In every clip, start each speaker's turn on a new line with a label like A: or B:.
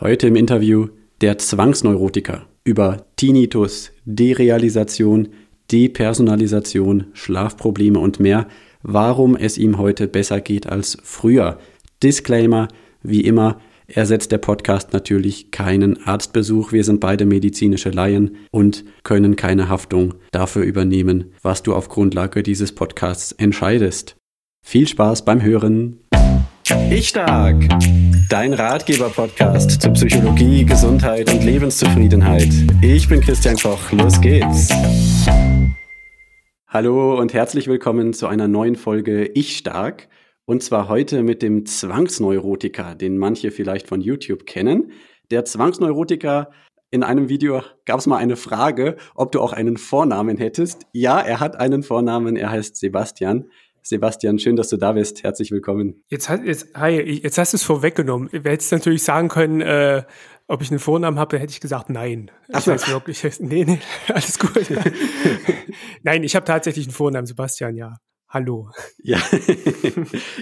A: Heute im Interview der Zwangsneurotiker über Tinnitus, Derealisation, Depersonalisation, Schlafprobleme und mehr, warum es ihm heute besser geht als früher. Disclaimer, wie immer, ersetzt der Podcast natürlich keinen Arztbesuch. Wir sind beide medizinische Laien und können keine Haftung dafür übernehmen, was du auf Grundlage dieses Podcasts entscheidest. Viel Spaß beim Hören. Ich Stark, dein Ratgeber-Podcast zu Psychologie, Gesundheit und Lebenszufriedenheit. Ich bin Christian Koch, los geht's. Hallo und herzlich willkommen zu einer neuen Folge Ich Stark. Und zwar heute mit dem Zwangsneurotiker, den manche vielleicht von YouTube kennen. Der Zwangsneurotiker in einem Video gab es mal eine Frage, ob du auch einen Vornamen hättest. Ja, er hat einen Vornamen, er heißt Sebastian. Sebastian, schön, dass du da bist. Herzlich willkommen.
B: Jetzt, jetzt, hi, jetzt hast du es vorweggenommen. Du hättest natürlich sagen können, äh, ob ich einen Vornamen habe, hätte ich gesagt, nein. Ich so. weiß wirklich, nee, nee, alles gut. nein, ich habe tatsächlich einen Vornamen, Sebastian, ja. Hallo.
A: Ja,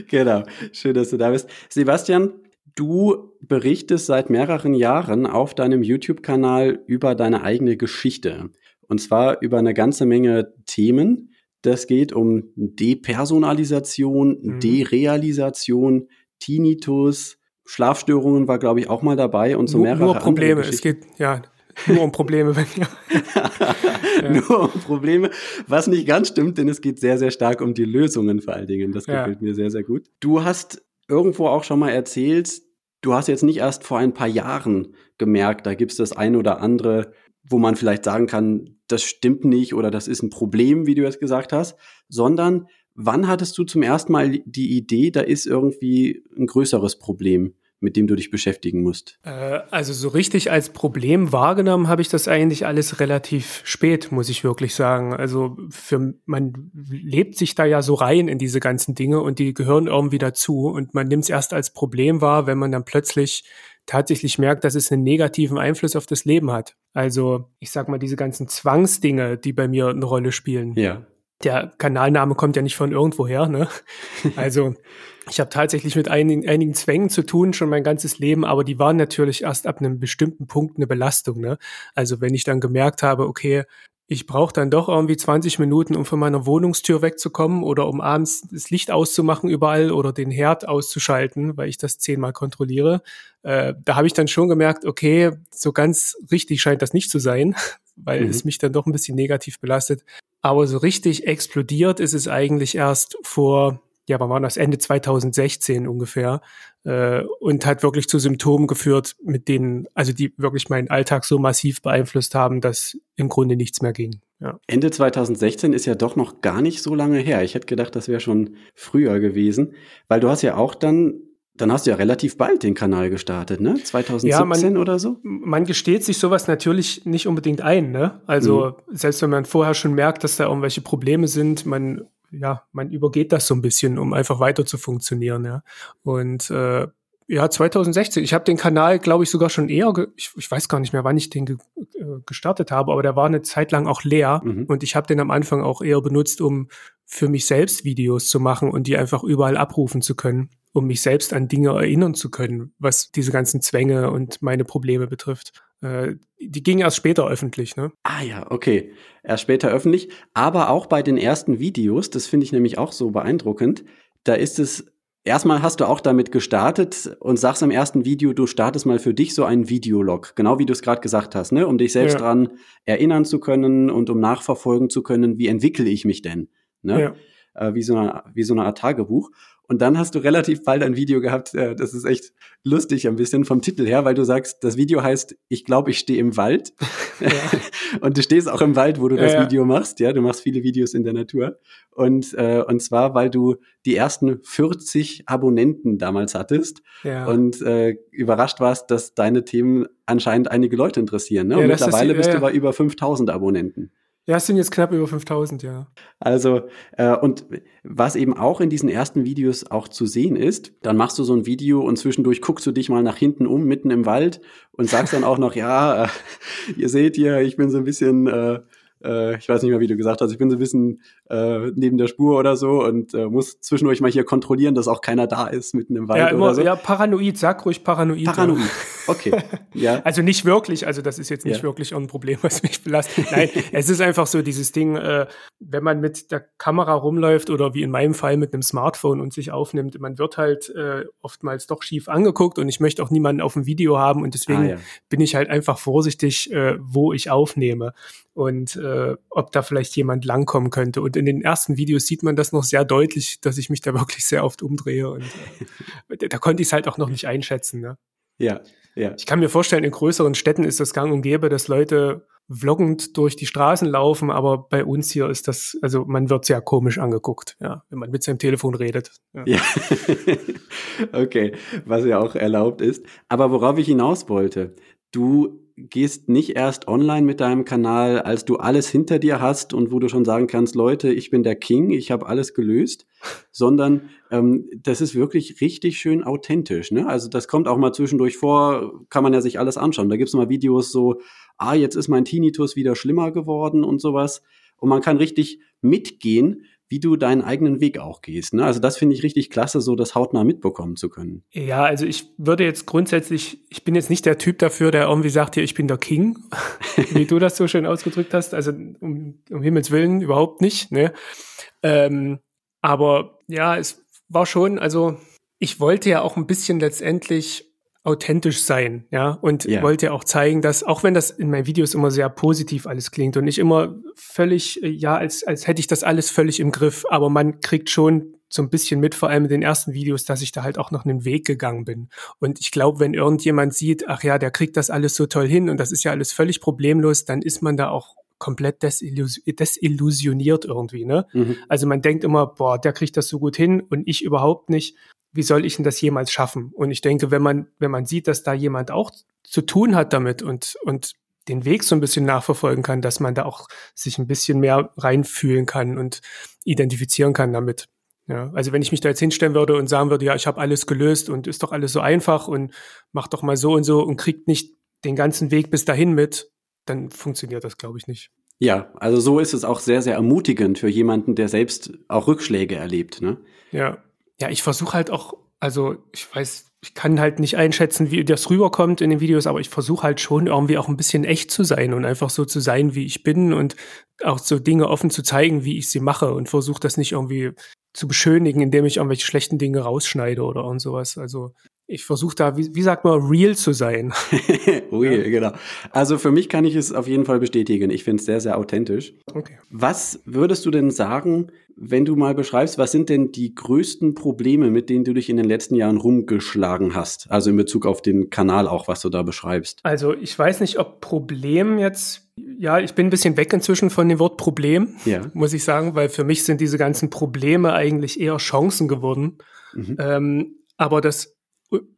A: genau. Schön, dass du da bist. Sebastian, du berichtest seit mehreren Jahren auf deinem YouTube-Kanal über deine eigene Geschichte. Und zwar über eine ganze Menge Themen. Das geht um Depersonalisation, mhm. Derealisation, Tinnitus, Schlafstörungen war, glaube ich, auch mal dabei und so
B: nur,
A: mehrere
B: Nur Probleme. Es geht, ja, nur um Probleme bei mir.
A: ja. Nur um Probleme, was nicht ganz stimmt, denn es geht sehr, sehr stark um die Lösungen vor allen Dingen. Das gefällt ja. mir sehr, sehr gut. Du hast irgendwo auch schon mal erzählt, du hast jetzt nicht erst vor ein paar Jahren gemerkt, da gibt es das ein oder andere wo man vielleicht sagen kann, das stimmt nicht oder das ist ein Problem, wie du jetzt gesagt hast, sondern wann hattest du zum ersten Mal die Idee, da ist irgendwie ein größeres Problem, mit dem du dich beschäftigen musst?
B: Äh, also so richtig als Problem wahrgenommen habe ich das eigentlich alles relativ spät, muss ich wirklich sagen. Also für man lebt sich da ja so rein in diese ganzen Dinge und die gehören irgendwie dazu und man nimmt es erst als Problem wahr, wenn man dann plötzlich tatsächlich merkt, dass es einen negativen Einfluss auf das Leben hat. Also ich sag mal, diese ganzen Zwangsdinge, die bei mir eine Rolle spielen.
A: Ja.
B: Der Kanalname kommt ja nicht von irgendwoher, ne? Also ich habe tatsächlich mit einigen, einigen Zwängen zu tun, schon mein ganzes Leben, aber die waren natürlich erst ab einem bestimmten Punkt eine Belastung. Ne? Also wenn ich dann gemerkt habe, okay, ich brauche dann doch irgendwie 20 Minuten, um von meiner Wohnungstür wegzukommen oder um abends das Licht auszumachen überall oder den Herd auszuschalten, weil ich das zehnmal kontrolliere. Äh, da habe ich dann schon gemerkt, okay, so ganz richtig scheint das nicht zu sein, weil mhm. es mich dann doch ein bisschen negativ belastet. Aber so richtig explodiert ist es eigentlich erst vor ja, wann war das? Ende 2016 ungefähr. Äh, und hat wirklich zu Symptomen geführt, mit denen, also die wirklich meinen Alltag so massiv beeinflusst haben, dass im Grunde nichts mehr ging.
A: Ja. Ende 2016 ist ja doch noch gar nicht so lange her. Ich hätte gedacht, das wäre schon früher gewesen, weil du hast ja auch dann dann hast du ja relativ bald den Kanal gestartet, ne? 2017 ja, man, oder so?
B: Man gesteht sich sowas natürlich nicht unbedingt ein, ne? Also mhm. selbst wenn man vorher schon merkt, dass da irgendwelche Probleme sind, man ja, man übergeht das so ein bisschen, um einfach weiter zu funktionieren, ja. Und äh, ja, 2016. Ich habe den Kanal, glaube ich, sogar schon eher, ich, ich, weiß gar nicht mehr, wann ich den ge äh, gestartet habe, aber der war eine Zeit lang auch leer mhm. und ich habe den am Anfang auch eher benutzt, um für mich selbst Videos zu machen und die einfach überall abrufen zu können, um mich selbst an Dinge erinnern zu können, was diese ganzen Zwänge und meine Probleme betrifft. Äh, die ging erst später öffentlich, ne?
A: Ah ja, okay. Erst später öffentlich. Aber auch bei den ersten Videos, das finde ich nämlich auch so beeindruckend, da ist es, erstmal hast du auch damit gestartet und sagst im ersten Video, du startest mal für dich so einen Videolog, genau wie du es gerade gesagt hast, ne? Um dich selbst ja. dran erinnern zu können und um nachverfolgen zu können, wie entwickle ich mich denn? Ne? Ja. Äh, wie, so eine, wie so eine Art Tagebuch. Und dann hast du relativ bald ein Video gehabt, äh, das ist echt lustig ein bisschen vom Titel her, weil du sagst, das Video heißt, ich glaube, ich stehe im Wald. Ja. und du stehst auch im Wald, wo du das ja, Video machst, ja, du machst viele Videos in der Natur. Und, äh, und zwar, weil du die ersten 40 Abonnenten damals hattest ja. und äh, überrascht warst, dass deine Themen anscheinend einige Leute interessieren. Ne? Und mittlerweile ist, bist du bei über 5000 Abonnenten.
B: Ja, es sind jetzt knapp über 5000, ja.
A: Also, äh, und was eben auch in diesen ersten Videos auch zu sehen ist, dann machst du so ein Video und zwischendurch guckst du dich mal nach hinten um, mitten im Wald und sagst dann auch noch, ja, äh, ihr seht hier, ich bin so ein bisschen, äh, äh, ich weiß nicht mehr, wie du gesagt hast, ich bin so ein bisschen äh, neben der Spur oder so und äh, muss zwischendurch mal hier kontrollieren, dass auch keiner da ist mitten im Wald
B: ja, immer,
A: oder so.
B: Ja, paranoid, sag ruhig paranoid.
A: Paranoid.
B: Okay. Ja. also nicht wirklich, also das ist jetzt nicht ja. wirklich ein Problem, was mich belastet. Nein, es ist einfach so dieses Ding, äh, wenn man mit der Kamera rumläuft oder wie in meinem Fall mit einem Smartphone und sich aufnimmt, man wird halt äh, oftmals doch schief angeguckt und ich möchte auch niemanden auf dem Video haben und deswegen ah, ja. bin ich halt einfach vorsichtig, äh, wo ich aufnehme und äh, ob da vielleicht jemand langkommen könnte. Und in den ersten Videos sieht man das noch sehr deutlich, dass ich mich da wirklich sehr oft umdrehe und äh, da konnte ich es halt auch noch nicht einschätzen. Ne?
A: Ja, ja.
B: Ich kann mir vorstellen, in größeren Städten ist das gang und gäbe, dass Leute vloggend durch die Straßen laufen, aber bei uns hier ist das, also man wird sehr komisch angeguckt, ja, wenn man mit seinem Telefon redet.
A: Ja. ja. okay, was ja auch erlaubt ist. Aber worauf ich hinaus wollte, du gehst nicht erst online mit deinem Kanal, als du alles hinter dir hast und wo du schon sagen kannst, Leute, ich bin der King, ich habe alles gelöst, sondern ähm, das ist wirklich richtig schön authentisch. Ne? Also das kommt auch mal zwischendurch vor, kann man ja sich alles anschauen. Da gibt's mal Videos so, ah, jetzt ist mein Tinnitus wieder schlimmer geworden und sowas. Und man kann richtig mitgehen, wie du deinen eigenen Weg auch gehst. Ne? Also das finde ich richtig klasse, so das hautnah mitbekommen zu können.
B: Ja, also ich würde jetzt grundsätzlich, ich bin jetzt nicht der Typ dafür, der irgendwie sagt, hier, ich bin der King, wie du das so schön ausgedrückt hast. Also um, um Himmels Willen überhaupt nicht. Ne? Ähm, aber ja, es war schon, also ich wollte ja auch ein bisschen letztendlich authentisch sein, ja, und yeah. wollte auch zeigen, dass, auch wenn das in meinen Videos immer sehr positiv alles klingt und nicht immer völlig, äh, ja, als, als hätte ich das alles völlig im Griff, aber man kriegt schon so ein bisschen mit, vor allem in den ersten Videos, dass ich da halt auch noch einen Weg gegangen bin. Und ich glaube, wenn irgendjemand sieht, ach ja, der kriegt das alles so toll hin und das ist ja alles völlig problemlos, dann ist man da auch komplett desillus desillusioniert irgendwie, ne? Mhm. Also man denkt immer, boah, der kriegt das so gut hin und ich überhaupt nicht wie soll ich denn das jemals schaffen? Und ich denke, wenn man, wenn man sieht, dass da jemand auch zu tun hat damit und, und den Weg so ein bisschen nachverfolgen kann, dass man da auch sich ein bisschen mehr reinfühlen kann und identifizieren kann damit. Ja, also wenn ich mich da jetzt hinstellen würde und sagen würde, ja, ich habe alles gelöst und ist doch alles so einfach und mach doch mal so und so und kriegt nicht den ganzen Weg bis dahin mit, dann funktioniert das, glaube ich, nicht.
A: Ja, also so ist es auch sehr, sehr ermutigend für jemanden, der selbst auch Rückschläge erlebt. Ne?
B: Ja, ja, ich versuche halt auch, also ich weiß, ich kann halt nicht einschätzen, wie das rüberkommt in den Videos, aber ich versuche halt schon irgendwie auch ein bisschen echt zu sein und einfach so zu sein, wie ich bin und auch so Dinge offen zu zeigen, wie ich sie mache und versuche das nicht irgendwie zu beschönigen, indem ich irgendwelche schlechten Dinge rausschneide oder und sowas. Also ich versuche da, wie, wie sagt man, real zu sein.
A: real, ja. genau. Also für mich kann ich es auf jeden Fall bestätigen. Ich finde es sehr, sehr authentisch. Okay. Was würdest du denn sagen, wenn du mal beschreibst, was sind denn die größten Probleme, mit denen du dich in den letzten Jahren rumgeschlagen hast? Also in Bezug auf den Kanal auch, was du da beschreibst.
B: Also ich weiß nicht, ob Problem jetzt, ja, ich bin ein bisschen weg inzwischen von dem Wort Problem, ja. muss ich sagen, weil für mich sind diese ganzen Probleme eigentlich eher Chancen geworden. Mhm. Ähm, aber das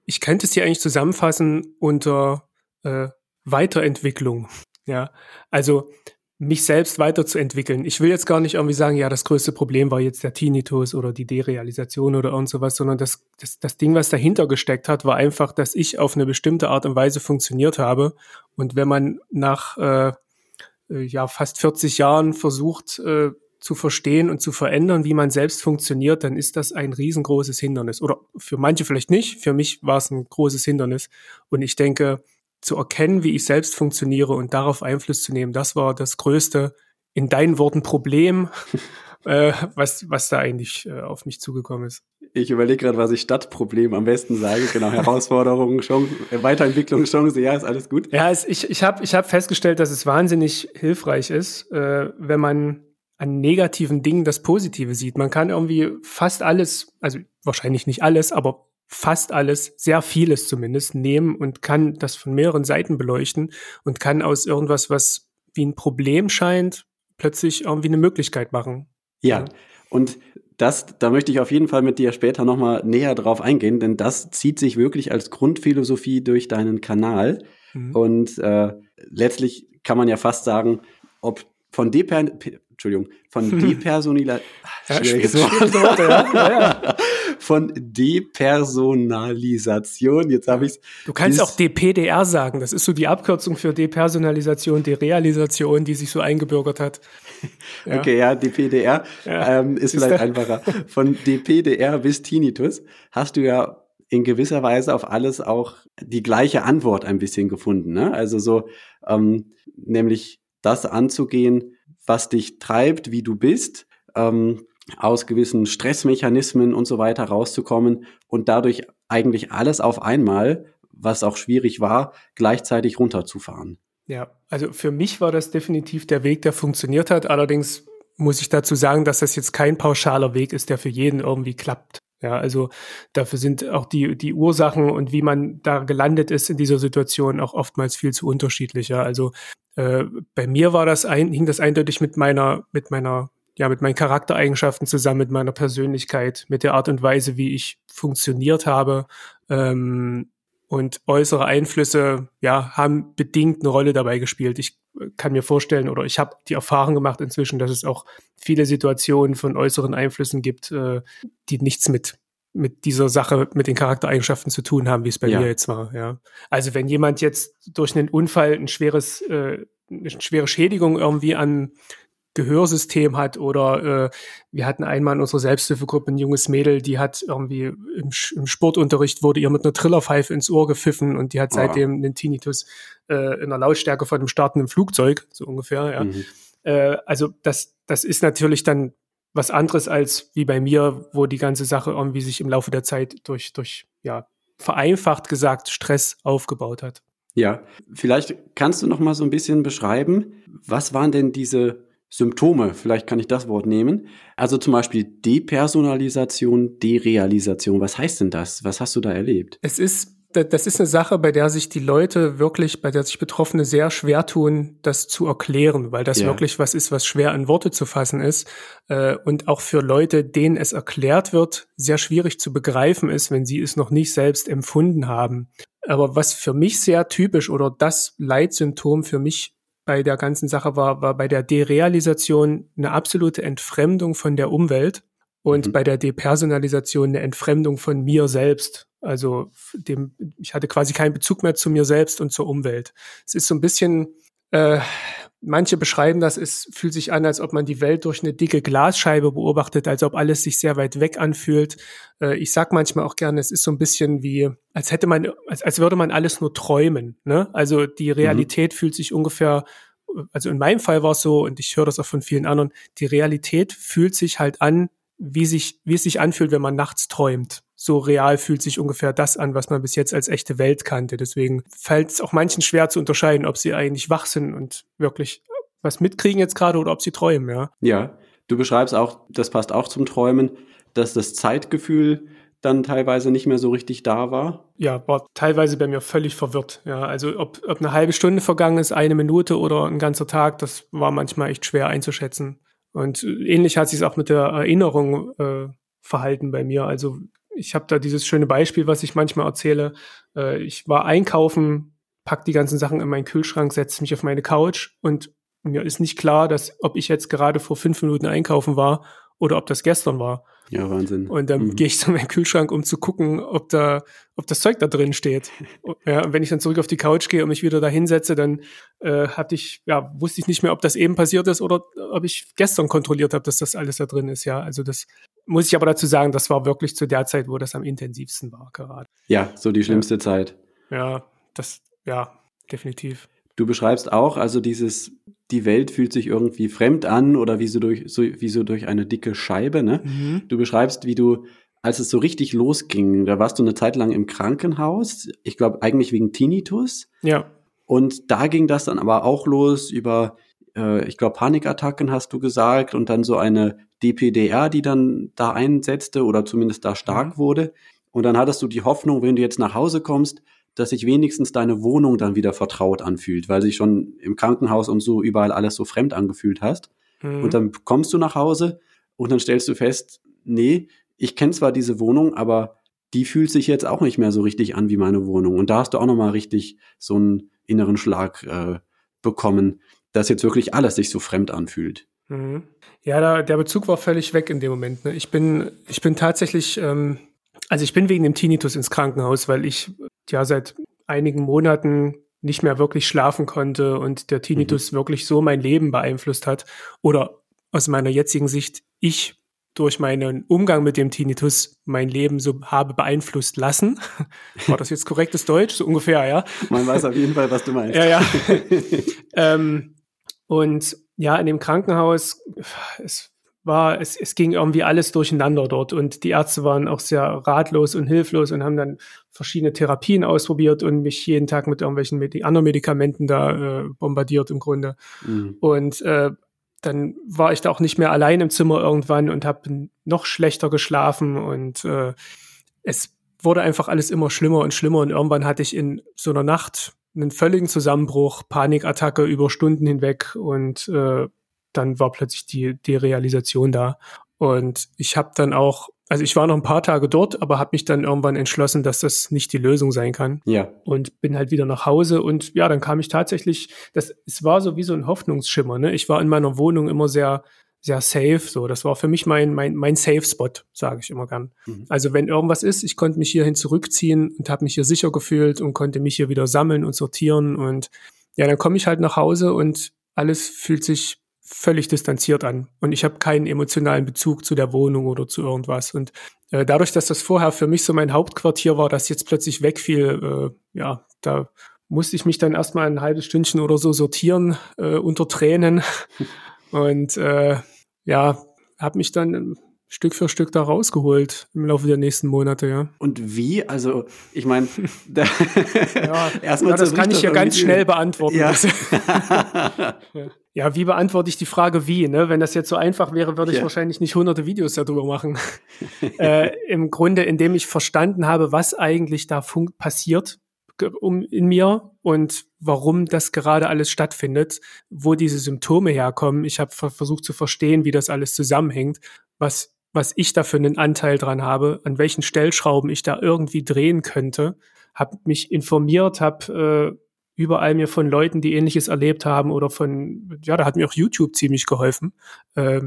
B: ich könnte es hier eigentlich zusammenfassen unter äh, Weiterentwicklung. Ja, also mich selbst weiterzuentwickeln. Ich will jetzt gar nicht irgendwie sagen, ja, das größte Problem war jetzt der Tinnitus oder die Derealisation oder irgend sowas, sondern das, das, das Ding, was dahinter gesteckt hat, war einfach, dass ich auf eine bestimmte Art und Weise funktioniert habe. Und wenn man nach äh, äh ja fast 40 Jahren versucht, äh, zu verstehen und zu verändern, wie man selbst funktioniert, dann ist das ein riesengroßes Hindernis. Oder für manche vielleicht nicht. Für mich war es ein großes Hindernis. Und ich denke, zu erkennen, wie ich selbst funktioniere und darauf Einfluss zu nehmen, das war das größte, in deinen Worten, Problem, äh, was, was da eigentlich äh, auf mich zugekommen ist.
A: Ich überlege gerade, was ich Stadtproblem am besten sage. Genau, Herausforderungen, Chance, Weiterentwicklungschance, ja, ist alles gut.
B: Ja, es, ich, ich habe ich hab festgestellt, dass es wahnsinnig hilfreich ist, äh, wenn man an negativen Dingen das Positive sieht. Man kann irgendwie fast alles, also wahrscheinlich nicht alles, aber fast alles, sehr vieles zumindest, nehmen und kann das von mehreren Seiten beleuchten und kann aus irgendwas, was wie ein Problem scheint, plötzlich irgendwie eine Möglichkeit machen.
A: Ja, und das, da möchte ich auf jeden Fall mit dir später nochmal näher drauf eingehen, denn das zieht sich wirklich als Grundphilosophie durch deinen Kanal. Mhm. Und äh, letztlich kann man ja fast sagen, ob von Deper Entschuldigung, von Depersonalisation. Ja, ja. Von Depersonalisation. Jetzt habe ich
B: Du kannst auch DPDR sagen. Das ist so die Abkürzung für Depersonalisation, Derealisation, die sich so eingebürgert hat.
A: Ja. Okay, ja, DPDR ähm, ist, ist vielleicht einfacher. Von DPDR bis Tinnitus hast du ja in gewisser Weise auf alles auch die gleiche Antwort ein bisschen gefunden. Ne? Also so, ähm, nämlich das anzugehen, was dich treibt, wie du bist, ähm, aus gewissen Stressmechanismen und so weiter rauszukommen und dadurch eigentlich alles auf einmal, was auch schwierig war, gleichzeitig runterzufahren.
B: Ja, also für mich war das definitiv der Weg, der funktioniert hat. Allerdings muss ich dazu sagen, dass das jetzt kein pauschaler Weg ist, der für jeden irgendwie klappt. Ja, also dafür sind auch die, die Ursachen und wie man da gelandet ist in dieser Situation auch oftmals viel zu unterschiedlicher. Also äh, bei mir war das ein, hing das eindeutig mit meiner, mit meiner, ja, mit meinen Charaktereigenschaften zusammen, mit meiner Persönlichkeit, mit der Art und Weise, wie ich funktioniert habe. Ähm, und äußere Einflüsse, ja, haben bedingt eine Rolle dabei gespielt. Ich kann mir vorstellen oder ich habe die Erfahrung gemacht inzwischen, dass es auch viele Situationen von äußeren Einflüssen gibt, äh, die nichts mit mit dieser Sache, mit den Charaktereigenschaften zu tun haben, wie es bei ja. mir jetzt war. Ja. Also wenn jemand jetzt durch einen Unfall ein schweres, äh, eine schwere Schädigung irgendwie an Gehörsystem hat oder äh, wir hatten einmal in unserer Selbsthilfegruppe ein junges Mädel, die hat irgendwie im, im Sportunterricht wurde ihr mit einer Trillerpfeife ins Ohr gepfiffen und die hat seitdem oh. einen Tinnitus äh, in der Lautstärke von einem startenden Flugzeug, so ungefähr. Ja. Mhm. Äh, also das, das ist natürlich dann was anderes als wie bei mir, wo die ganze Sache irgendwie sich im Laufe der Zeit durch, durch ja, vereinfacht gesagt Stress aufgebaut hat.
A: Ja, vielleicht kannst du noch mal so ein bisschen beschreiben, was waren denn diese Symptome, vielleicht kann ich das Wort nehmen. Also zum Beispiel Depersonalisation, Derealisation. Was heißt denn das? Was hast du da erlebt?
B: Es ist, das ist eine Sache, bei der sich die Leute wirklich, bei der sich Betroffene sehr schwer tun, das zu erklären, weil das ja. wirklich was ist, was schwer in Worte zu fassen ist. Äh, und auch für Leute, denen es erklärt wird, sehr schwierig zu begreifen ist, wenn sie es noch nicht selbst empfunden haben. Aber was für mich sehr typisch oder das Leitsymptom für mich bei der ganzen Sache war, war bei der Derealisation eine absolute Entfremdung von der Umwelt und mhm. bei der Depersonalisation eine Entfremdung von mir selbst. Also dem, ich hatte quasi keinen Bezug mehr zu mir selbst und zur Umwelt. Es ist so ein bisschen, äh, manche beschreiben das, es fühlt sich an, als ob man die Welt durch eine dicke Glasscheibe beobachtet, als ob alles sich sehr weit weg anfühlt. Äh, ich sag manchmal auch gerne, es ist so ein bisschen wie, als hätte man, als, als würde man alles nur träumen. Ne? Also die mhm. Realität mhm. fühlt sich ungefähr, also in meinem Fall war es so, und ich höre das auch von vielen anderen, die Realität fühlt sich halt an, wie sich, wie es sich anfühlt, wenn man nachts träumt so real fühlt sich ungefähr das an, was man bis jetzt als echte Welt kannte. Deswegen fällt es auch manchen schwer zu unterscheiden, ob sie eigentlich wach sind und wirklich was mitkriegen jetzt gerade oder ob sie träumen, ja.
A: Ja, du beschreibst auch, das passt auch zum Träumen, dass das Zeitgefühl dann teilweise nicht mehr so richtig da war?
B: Ja, war teilweise bei mir völlig verwirrt. Ja, also ob, ob eine halbe Stunde vergangen ist, eine Minute oder ein ganzer Tag, das war manchmal echt schwer einzuschätzen. Und ähnlich hat sich es auch mit der Erinnerung äh, verhalten bei mir. Also ich habe da dieses schöne Beispiel, was ich manchmal erzähle. Äh, ich war einkaufen, pack die ganzen Sachen in meinen Kühlschrank, setze mich auf meine Couch und mir ist nicht klar, dass ob ich jetzt gerade vor fünf Minuten einkaufen war oder ob das gestern war.
A: Ja, Wahnsinn.
B: Und dann mhm. gehe ich zu meinem Kühlschrank, um zu gucken, ob da, ob das Zeug da drin steht. ja, und wenn ich dann zurück auf die Couch gehe und mich wieder da hinsetze, dann äh, hatte ich, ja, wusste ich nicht mehr, ob das eben passiert ist oder ob ich gestern kontrolliert habe, dass das alles da drin ist. Ja, also das muss ich aber dazu sagen, das war wirklich zu der Zeit, wo das am intensivsten war gerade.
A: Ja, so die schlimmste ja. Zeit.
B: Ja, das, ja, definitiv.
A: Du beschreibst auch, also dieses, die Welt fühlt sich irgendwie fremd an oder wie so durch, so, wie so durch eine dicke Scheibe, ne? Mhm. Du beschreibst, wie du, als es so richtig losging, da warst du eine Zeit lang im Krankenhaus, ich glaube eigentlich wegen Tinnitus.
B: Ja.
A: Und da ging das dann aber auch los über, äh, ich glaube, Panikattacken hast du gesagt und dann so eine DPDR, die dann da einsetzte oder zumindest da stark mhm. wurde. Und dann hattest du die Hoffnung, wenn du jetzt nach Hause kommst, dass sich wenigstens deine Wohnung dann wieder vertraut anfühlt, weil sich schon im Krankenhaus und so überall alles so fremd angefühlt hast. Mhm. Und dann kommst du nach Hause und dann stellst du fest, nee, ich kenne zwar diese Wohnung, aber die fühlt sich jetzt auch nicht mehr so richtig an wie meine Wohnung. Und da hast du auch nochmal richtig so einen inneren Schlag äh, bekommen, dass jetzt wirklich alles sich so fremd anfühlt.
B: Mhm. Ja, da, der Bezug war völlig weg in dem Moment. Ne? Ich bin, ich bin tatsächlich, ähm, also ich bin wegen dem Tinnitus ins Krankenhaus, weil ich ja seit einigen Monaten nicht mehr wirklich schlafen konnte und der Tinnitus mhm. wirklich so mein Leben beeinflusst hat oder aus meiner jetzigen Sicht ich durch meinen Umgang mit dem Tinnitus mein Leben so habe beeinflusst lassen. War das jetzt korrektes Deutsch? So ungefähr, ja.
A: Man weiß auf jeden Fall, was du meinst.
B: Ja, ja. ähm, und ja, in dem Krankenhaus, es war, es, es ging irgendwie alles durcheinander dort und die Ärzte waren auch sehr ratlos und hilflos und haben dann verschiedene Therapien ausprobiert und mich jeden Tag mit irgendwelchen Medi anderen Medikamenten da äh, bombardiert im Grunde. Mhm. Und äh, dann war ich da auch nicht mehr allein im Zimmer irgendwann und habe noch schlechter geschlafen und äh, es wurde einfach alles immer schlimmer und schlimmer und irgendwann hatte ich in so einer Nacht einen völligen Zusammenbruch, Panikattacke über Stunden hinweg und äh, dann war plötzlich die, die Realisation da. Und ich habe dann auch, also ich war noch ein paar Tage dort, aber habe mich dann irgendwann entschlossen, dass das nicht die Lösung sein kann.
A: Ja.
B: Und bin halt wieder nach Hause und ja, dann kam ich tatsächlich, das, es war so wie so ein Hoffnungsschimmer. Ne? Ich war in meiner Wohnung immer sehr, sehr safe. So, das war für mich mein, mein, mein Safe Spot, sage ich immer gern. Mhm. Also wenn irgendwas ist, ich konnte mich hierhin zurückziehen und habe mich hier sicher gefühlt und konnte mich hier wieder sammeln und sortieren. Und ja, dann komme ich halt nach Hause und alles fühlt sich völlig distanziert an und ich habe keinen emotionalen Bezug zu der Wohnung oder zu irgendwas. Und äh, dadurch, dass das vorher für mich so mein Hauptquartier war, das jetzt plötzlich wegfiel, äh, ja, da musste ich mich dann erstmal ein halbes Stündchen oder so sortieren äh, unter Tränen und äh, ja, habe mich dann Stück für Stück da rausgeholt im Laufe der nächsten Monate, ja.
A: Und wie? Also, ich meine,
B: ja, erstmal ja, das kann ich ja ganz schnell beantworten. Ja. ja, wie beantworte ich die Frage wie? Ne? Wenn das jetzt so einfach wäre, würde ich ja. wahrscheinlich nicht hunderte Videos darüber machen. äh, Im Grunde, indem ich verstanden habe, was eigentlich da passiert in mir und warum das gerade alles stattfindet, wo diese Symptome herkommen. Ich habe versucht zu verstehen, wie das alles zusammenhängt, was was ich da für einen Anteil dran habe, an welchen Stellschrauben ich da irgendwie drehen könnte, habe mich informiert, habe äh, überall mir von Leuten, die ähnliches erlebt haben oder von, ja, da hat mir auch YouTube ziemlich geholfen, äh,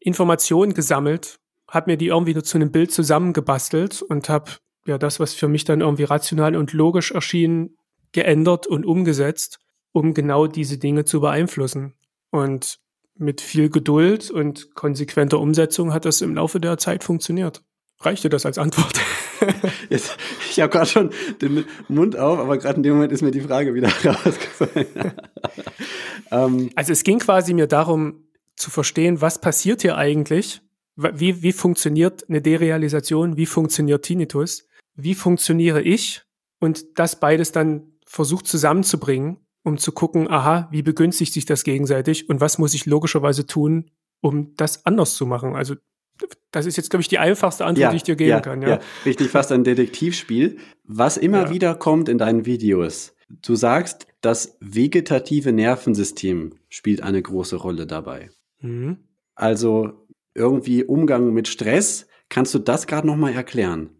B: Informationen gesammelt, habe mir die irgendwie nur zu einem Bild zusammengebastelt und habe ja das, was für mich dann irgendwie rational und logisch erschien, geändert und umgesetzt, um genau diese Dinge zu beeinflussen. Und mit viel Geduld und konsequenter Umsetzung hat das im Laufe der Zeit funktioniert. Reicht dir das als Antwort?
A: Jetzt, ich habe gerade schon den Mund auf, aber gerade in dem Moment ist mir die Frage wieder rausgefallen.
B: ähm, also es ging quasi mir darum zu verstehen, was passiert hier eigentlich? Wie, wie funktioniert eine Derealisation? Wie funktioniert Tinnitus? Wie funktioniere ich? Und das beides dann versucht zusammenzubringen um zu gucken, aha, wie begünstigt sich das gegenseitig und was muss ich logischerweise tun, um das anders zu machen. Also das ist jetzt, glaube ich, die einfachste Antwort, ja, die ich dir geben
A: ja,
B: kann. Ja.
A: ja, richtig, fast ein Detektivspiel. Was immer wieder kommt in deinen Videos, du sagst, das vegetative Nervensystem spielt eine große Rolle dabei. Mhm. Also irgendwie Umgang mit Stress. Kannst du das gerade noch mal erklären?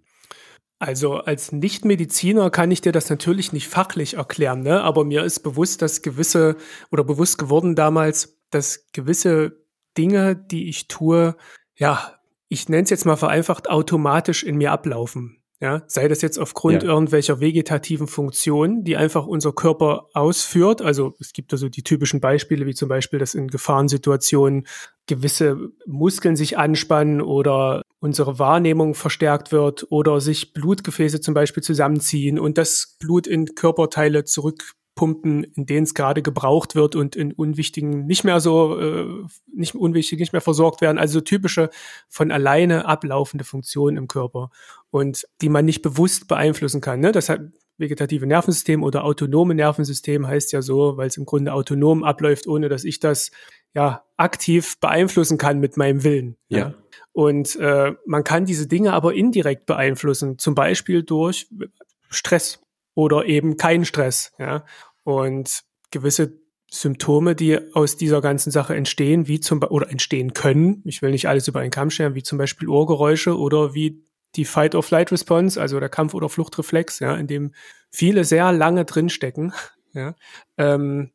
B: Also als Nichtmediziner kann ich dir das natürlich nicht fachlich erklären, ne? aber mir ist bewusst, dass gewisse oder bewusst geworden damals, dass gewisse Dinge, die ich tue, ja, ich nenne es jetzt mal vereinfacht, automatisch in mir ablaufen. Ja, sei das jetzt aufgrund ja. irgendwelcher vegetativen Funktionen, die einfach unser Körper ausführt. Also es gibt also die typischen Beispiele, wie zum Beispiel, dass in Gefahrensituationen gewisse Muskeln sich anspannen oder unsere Wahrnehmung verstärkt wird oder sich Blutgefäße zum Beispiel zusammenziehen und das Blut in Körperteile zurückpumpen, in denen es gerade gebraucht wird und in unwichtigen nicht mehr so äh, nicht unwichtig nicht mehr versorgt werden. Also typische von alleine ablaufende Funktionen im Körper und die man nicht bewusst beeinflussen kann. Ne? Das hat vegetative Nervensystem oder autonome Nervensystem heißt ja so, weil es im Grunde autonom abläuft, ohne dass ich das ja aktiv beeinflussen kann mit meinem Willen.
A: Ja. ja.
B: Und äh, man kann diese Dinge aber indirekt beeinflussen, zum Beispiel durch Stress oder eben keinen Stress. Ja. Und gewisse Symptome, die aus dieser ganzen Sache entstehen, wie zum oder entstehen können, ich will nicht alles über einen Kamm scheren, wie zum Beispiel Ohrgeräusche oder wie die Fight-or-Flight-Response, also der Kampf- oder Fluchtreflex, ja, in dem viele sehr lange drinstecken, ja, ähm,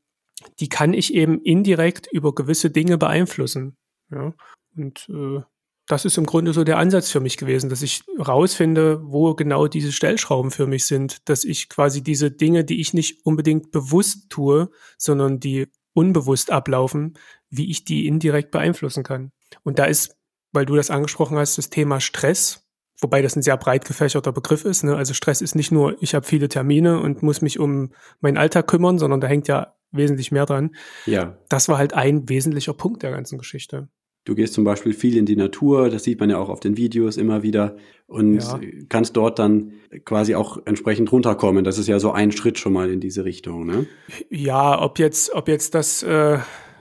B: die kann ich eben indirekt über gewisse Dinge beeinflussen. Ja. Und äh, das ist im Grunde so der Ansatz für mich gewesen, dass ich rausfinde, wo genau diese Stellschrauben für mich sind, dass ich quasi diese Dinge, die ich nicht unbedingt bewusst tue, sondern die unbewusst ablaufen, wie ich die indirekt beeinflussen kann. Und da ist weil du das angesprochen hast, das Thema Stress, wobei das ein sehr breit gefächerter Begriff ist. Ne? Also Stress ist nicht nur, ich habe viele Termine und muss mich um meinen Alltag kümmern, sondern da hängt ja wesentlich mehr dran.
A: Ja.
B: Das war halt ein wesentlicher Punkt der ganzen Geschichte.
A: Du gehst zum Beispiel viel in die Natur, das sieht man ja auch auf den Videos immer wieder und ja. kannst dort dann quasi auch entsprechend runterkommen. Das ist ja so ein Schritt schon mal in diese Richtung, ne?
B: Ja, ob jetzt, ob jetzt das äh,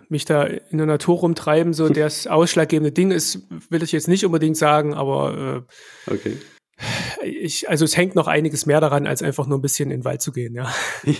B: mich da in der Natur rumtreiben so das ausschlaggebende Ding ist, will ich jetzt nicht unbedingt sagen, aber
A: äh, okay
B: ich, also es hängt noch einiges mehr daran, als einfach nur ein bisschen in den Wald zu gehen, ja.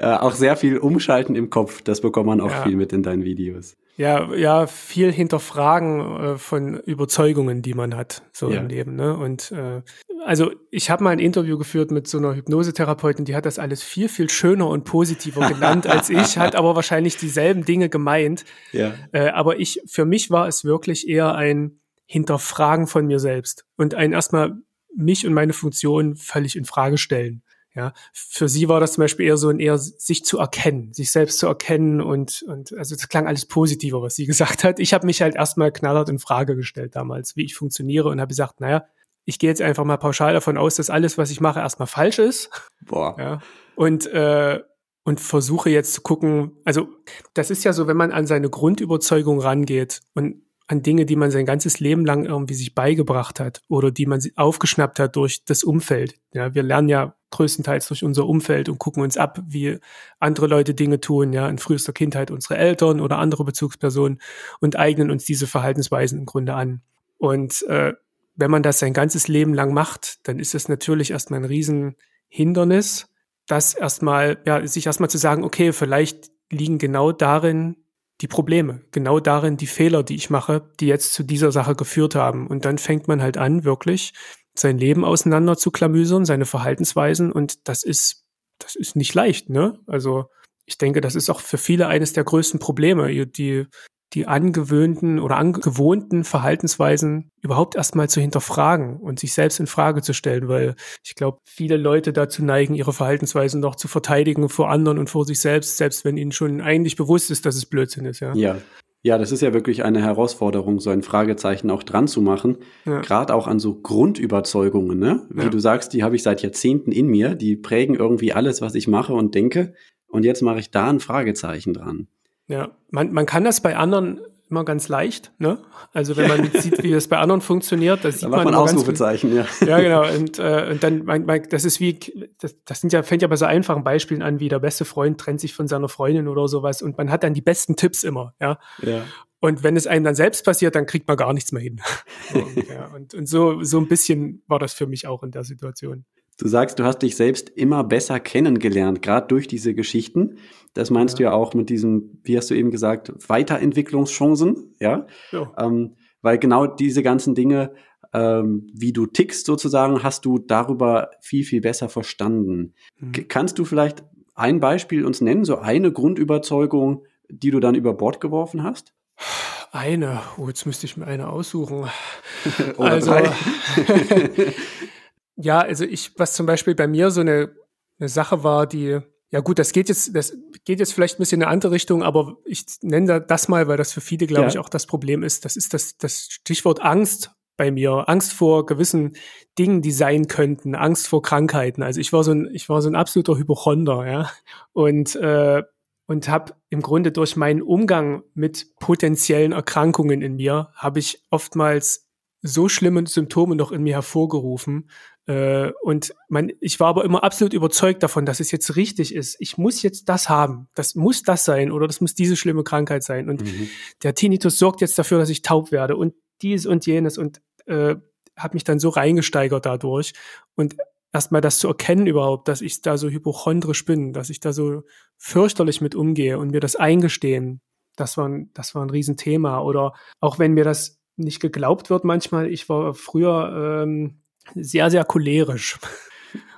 A: ja. Auch sehr viel Umschalten im Kopf, das bekommt man auch ja. viel mit in deinen Videos.
B: Ja, ja, viel hinterfragen äh, von Überzeugungen, die man hat, so ja. im Leben. Ne? Und äh, also ich habe mal ein Interview geführt mit so einer Hypnosetherapeutin, die hat das alles viel, viel schöner und positiver genannt als ich, hat aber wahrscheinlich dieselben Dinge gemeint.
A: Ja.
B: Äh, aber ich, für mich war es wirklich eher ein Hinterfragen von mir selbst und ein erstmal mich und meine Funktion völlig in Frage stellen. Ja, für sie war das zum Beispiel eher so ein eher sich zu erkennen, sich selbst zu erkennen und und also das klang alles positiver, was sie gesagt hat. Ich habe mich halt erstmal knallhart in Frage gestellt damals, wie ich funktioniere und habe gesagt, naja, ich gehe jetzt einfach mal pauschal davon aus, dass alles, was ich mache, erstmal falsch ist.
A: Boah.
B: Ja, und äh, und versuche jetzt zu gucken, also das ist ja so, wenn man an seine Grundüberzeugung rangeht und an Dinge, die man sein ganzes Leben lang irgendwie sich beigebracht hat oder die man aufgeschnappt hat durch das Umfeld. Ja, wir lernen ja größtenteils durch unser Umfeld und gucken uns ab, wie andere Leute Dinge tun, ja, in frühester Kindheit unsere Eltern oder andere Bezugspersonen und eignen uns diese Verhaltensweisen im Grunde an. Und äh, wenn man das sein ganzes Leben lang macht, dann ist es natürlich erstmal ein Riesenhindernis, das erstmal, ja, sich erstmal zu sagen, okay, vielleicht liegen genau darin die Probleme, genau darin die Fehler, die ich mache, die jetzt zu dieser Sache geführt haben. Und dann fängt man halt an, wirklich sein Leben auseinander zu klamüsern, seine Verhaltensweisen. Und das ist, das ist nicht leicht, ne? Also ich denke, das ist auch für viele eines der größten Probleme, die die angewöhnten oder angewohnten Verhaltensweisen überhaupt erstmal zu hinterfragen und sich selbst in Frage zu stellen, weil ich glaube, viele Leute dazu neigen, ihre Verhaltensweisen noch zu verteidigen vor anderen und vor sich selbst, selbst wenn ihnen schon eigentlich bewusst ist, dass es Blödsinn ist, ja.
A: Ja. Ja, das ist ja wirklich eine Herausforderung, so ein Fragezeichen auch dran zu machen. Ja. Gerade auch an so Grundüberzeugungen, ne? Wie ja. du sagst, die habe ich seit Jahrzehnten in mir, die prägen irgendwie alles, was ich mache und denke. Und jetzt mache ich da ein Fragezeichen dran.
B: Ja, man, man kann das bei anderen immer ganz leicht, ne? Also wenn man sieht, wie das bei anderen funktioniert, das sieht da
A: man, man Ausrufezeichen, ja.
B: Ja, genau. Und, äh, und dann, mein, mein, das ist wie, das, das sind ja, fängt ja bei so einfachen Beispielen an, wie der beste Freund trennt sich von seiner Freundin oder sowas und man hat dann die besten Tipps immer, ja.
A: Ja.
B: Und wenn es einem dann selbst passiert, dann kriegt man gar nichts mehr hin. und, ja, und, und so, so ein bisschen war das für mich auch in der Situation.
A: Du sagst, du hast dich selbst immer besser kennengelernt, gerade durch diese Geschichten. Das meinst ja. du ja auch mit diesem, wie hast du eben gesagt, Weiterentwicklungschancen, ja? ja. Ähm, weil genau diese ganzen Dinge, ähm, wie du tickst sozusagen, hast du darüber viel, viel besser verstanden. Mhm. Kannst du vielleicht ein Beispiel uns nennen, so eine Grundüberzeugung, die du dann über Bord geworfen hast?
B: Eine, oh, jetzt müsste ich mir eine aussuchen.
A: Also.
B: Ja, also ich, was zum Beispiel bei mir so eine, eine Sache war, die, ja gut, das geht jetzt, das geht jetzt vielleicht ein bisschen in eine andere Richtung, aber ich nenne das mal, weil das für viele, glaube ja. ich, auch das Problem ist. Das ist das, das Stichwort Angst bei mir. Angst vor gewissen Dingen, die sein könnten, Angst vor Krankheiten. Also ich war so ein, ich war so ein absoluter Hypochonder, ja. Und, äh, und habe im Grunde durch meinen Umgang mit potenziellen Erkrankungen in mir, habe ich oftmals so schlimme Symptome noch in mir hervorgerufen, äh, und man, ich war aber immer absolut überzeugt davon, dass es jetzt richtig ist. Ich muss jetzt das haben. Das muss das sein oder das muss diese schlimme Krankheit sein. Und mhm. der Tinnitus sorgt jetzt dafür, dass ich taub werde und dies und jenes und äh, habe mich dann so reingesteigert dadurch. Und erstmal das zu erkennen überhaupt, dass ich da so hypochondrisch bin, dass ich da so fürchterlich mit umgehe und mir das eingestehen, das war ein, das war ein Riesenthema. Oder auch wenn mir das nicht geglaubt wird manchmal, ich war früher ähm, sehr, sehr cholerisch.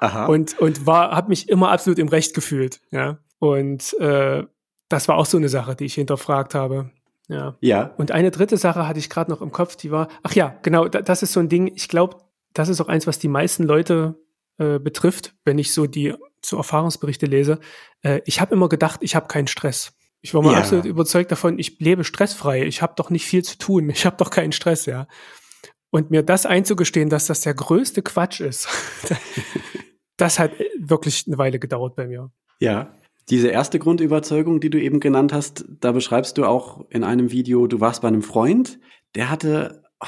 A: Aha.
B: Und, und war, habe mich immer absolut im Recht gefühlt. Ja. Und äh, das war auch so eine Sache, die ich hinterfragt habe. Ja.
A: ja.
B: Und eine dritte Sache hatte ich gerade noch im Kopf, die war, ach ja, genau, das ist so ein Ding, ich glaube, das ist auch eins, was die meisten Leute äh, betrifft, wenn ich so die so Erfahrungsberichte lese. Äh, ich habe immer gedacht, ich habe keinen Stress. Ich war mal ja. absolut überzeugt davon, ich lebe stressfrei. Ich habe doch nicht viel zu tun. Ich habe doch keinen Stress, ja. Und mir das einzugestehen, dass das der größte Quatsch ist, das hat wirklich eine Weile gedauert bei mir.
A: Ja, diese erste Grundüberzeugung, die du eben genannt hast, da beschreibst du auch in einem Video, du warst bei einem Freund, der hatte oh,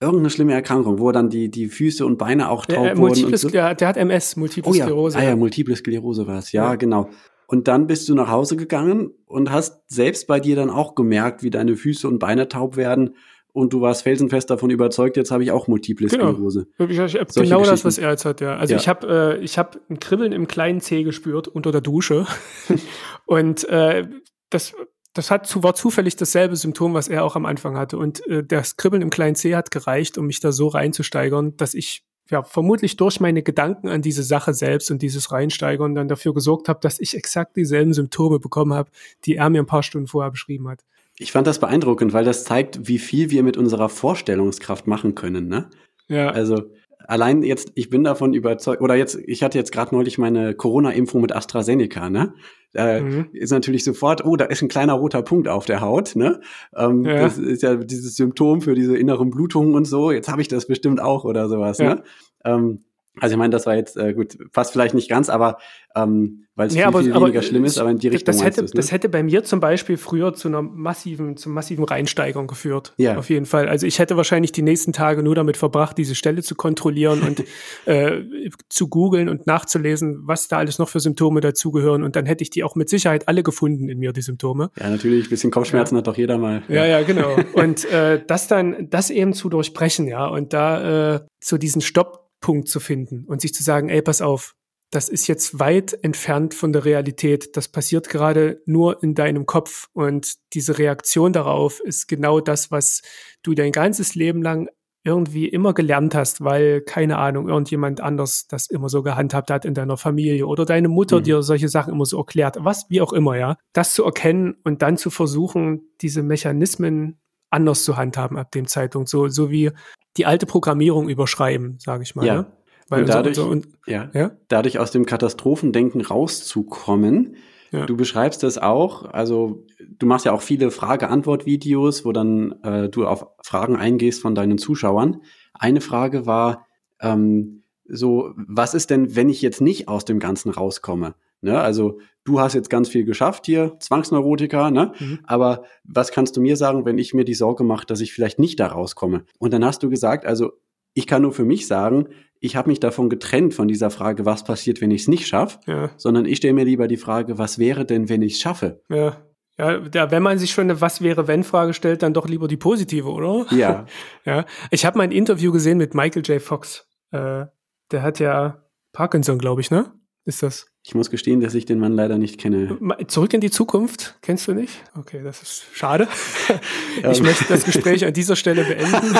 A: irgendeine schlimme Erkrankung, wo dann die, die Füße und Beine auch taub
B: äh,
A: wurden. Und
B: so. ja, der hat MS, Multiple oh, ja. Sklerose.
A: Ah ja, Multiple Sklerose war es, ja, ja, genau. Und dann bist du nach Hause gegangen und hast selbst bei dir dann auch gemerkt, wie deine Füße und Beine taub werden und du warst felsenfest davon überzeugt, jetzt habe ich auch Multiple
B: genau.
A: Sklerose.
B: Genau das, was er jetzt hat, ja. Also ja. ich habe äh, ich hab ein Kribbeln im kleinen Zeh gespürt unter der Dusche. und äh, das, das hat, war zufällig dasselbe Symptom, was er auch am Anfang hatte. Und äh, das Kribbeln im kleinen Zeh hat gereicht, um mich da so reinzusteigern, dass ich ja, vermutlich durch meine Gedanken an diese Sache selbst und dieses Reinsteigern dann dafür gesorgt habe, dass ich exakt dieselben Symptome bekommen habe, die er mir ein paar Stunden vorher beschrieben hat.
A: Ich fand das beeindruckend, weil das zeigt, wie viel wir mit unserer Vorstellungskraft machen können, ne? Ja. Also allein jetzt, ich bin davon überzeugt, oder jetzt, ich hatte jetzt gerade neulich meine Corona-Impfung mit AstraZeneca, ne? Da mhm. ist natürlich sofort, oh, da ist ein kleiner roter Punkt auf der Haut, ne? Ähm, ja. Das ist ja dieses Symptom für diese inneren Blutungen und so. Jetzt habe ich das bestimmt auch oder sowas, ja. ne? Ähm, also ich meine, das war jetzt äh, gut, passt vielleicht nicht ganz, aber ähm, weil es ja, viel, viel aber, weniger schlimm ist, aber in die Richtung.
B: Das hätte,
A: ne?
B: das hätte bei mir zum Beispiel früher zu einer massiven, zu massiven Reinsteigerung geführt. Ja. Auf jeden Fall. Also ich hätte wahrscheinlich die nächsten Tage nur damit verbracht, diese Stelle zu kontrollieren und äh, zu googeln und nachzulesen, was da alles noch für Symptome dazugehören. Und dann hätte ich die auch mit Sicherheit alle gefunden in mir, die Symptome.
A: Ja, natürlich. Ein bisschen Kopfschmerzen ja. hat doch jeder mal.
B: Ja, ja, ja genau. und äh, das dann, das eben zu durchbrechen, ja, und da äh, zu diesen Stopp Punkt zu finden und sich zu sagen, ey, pass auf, das ist jetzt weit entfernt von der Realität. Das passiert gerade nur in deinem Kopf. Und diese Reaktion darauf ist genau das, was du dein ganzes Leben lang irgendwie immer gelernt hast, weil, keine Ahnung, irgendjemand anders das immer so gehandhabt hat in deiner Familie oder deine Mutter mhm. dir solche Sachen immer so erklärt, was, wie auch immer, ja. Das zu erkennen und dann zu versuchen, diese Mechanismen anders zu handhaben ab dem Zeitpunkt. So, so wie die alte Programmierung überschreiben, sage ich mal. Ja. Ne?
A: Weil und dadurch, so, und, ja, ja, dadurch aus dem Katastrophendenken rauszukommen. Ja. Du beschreibst das auch, also du machst ja auch viele Frage-Antwort-Videos, wo dann äh, du auf Fragen eingehst von deinen Zuschauern. Eine Frage war ähm, so, was ist denn, wenn ich jetzt nicht aus dem Ganzen rauskomme? Ne? Also du hast jetzt ganz viel geschafft hier, Zwangsneurotiker, ne? Mhm. aber was kannst du mir sagen, wenn ich mir die Sorge mache, dass ich vielleicht nicht da rauskomme? Und dann hast du gesagt, also ich kann nur für mich sagen, ich habe mich davon getrennt von dieser Frage, was passiert, wenn ich es nicht schaffe, ja. sondern ich stelle mir lieber die Frage, was wäre denn, wenn ich es schaffe?
B: Ja. Ja, wenn man sich schon eine Was wäre wenn Frage stellt, dann doch lieber die positive, oder?
A: Ja.
B: ja. Ich habe mein Interview gesehen mit Michael J. Fox. Äh, der hat ja Parkinson, glaube ich, ne? Ist das?
A: Ich muss gestehen, dass ich den Mann leider nicht kenne.
B: Zurück in die Zukunft, kennst du nicht? Okay, das ist schade. ich möchte das Gespräch an dieser Stelle beenden.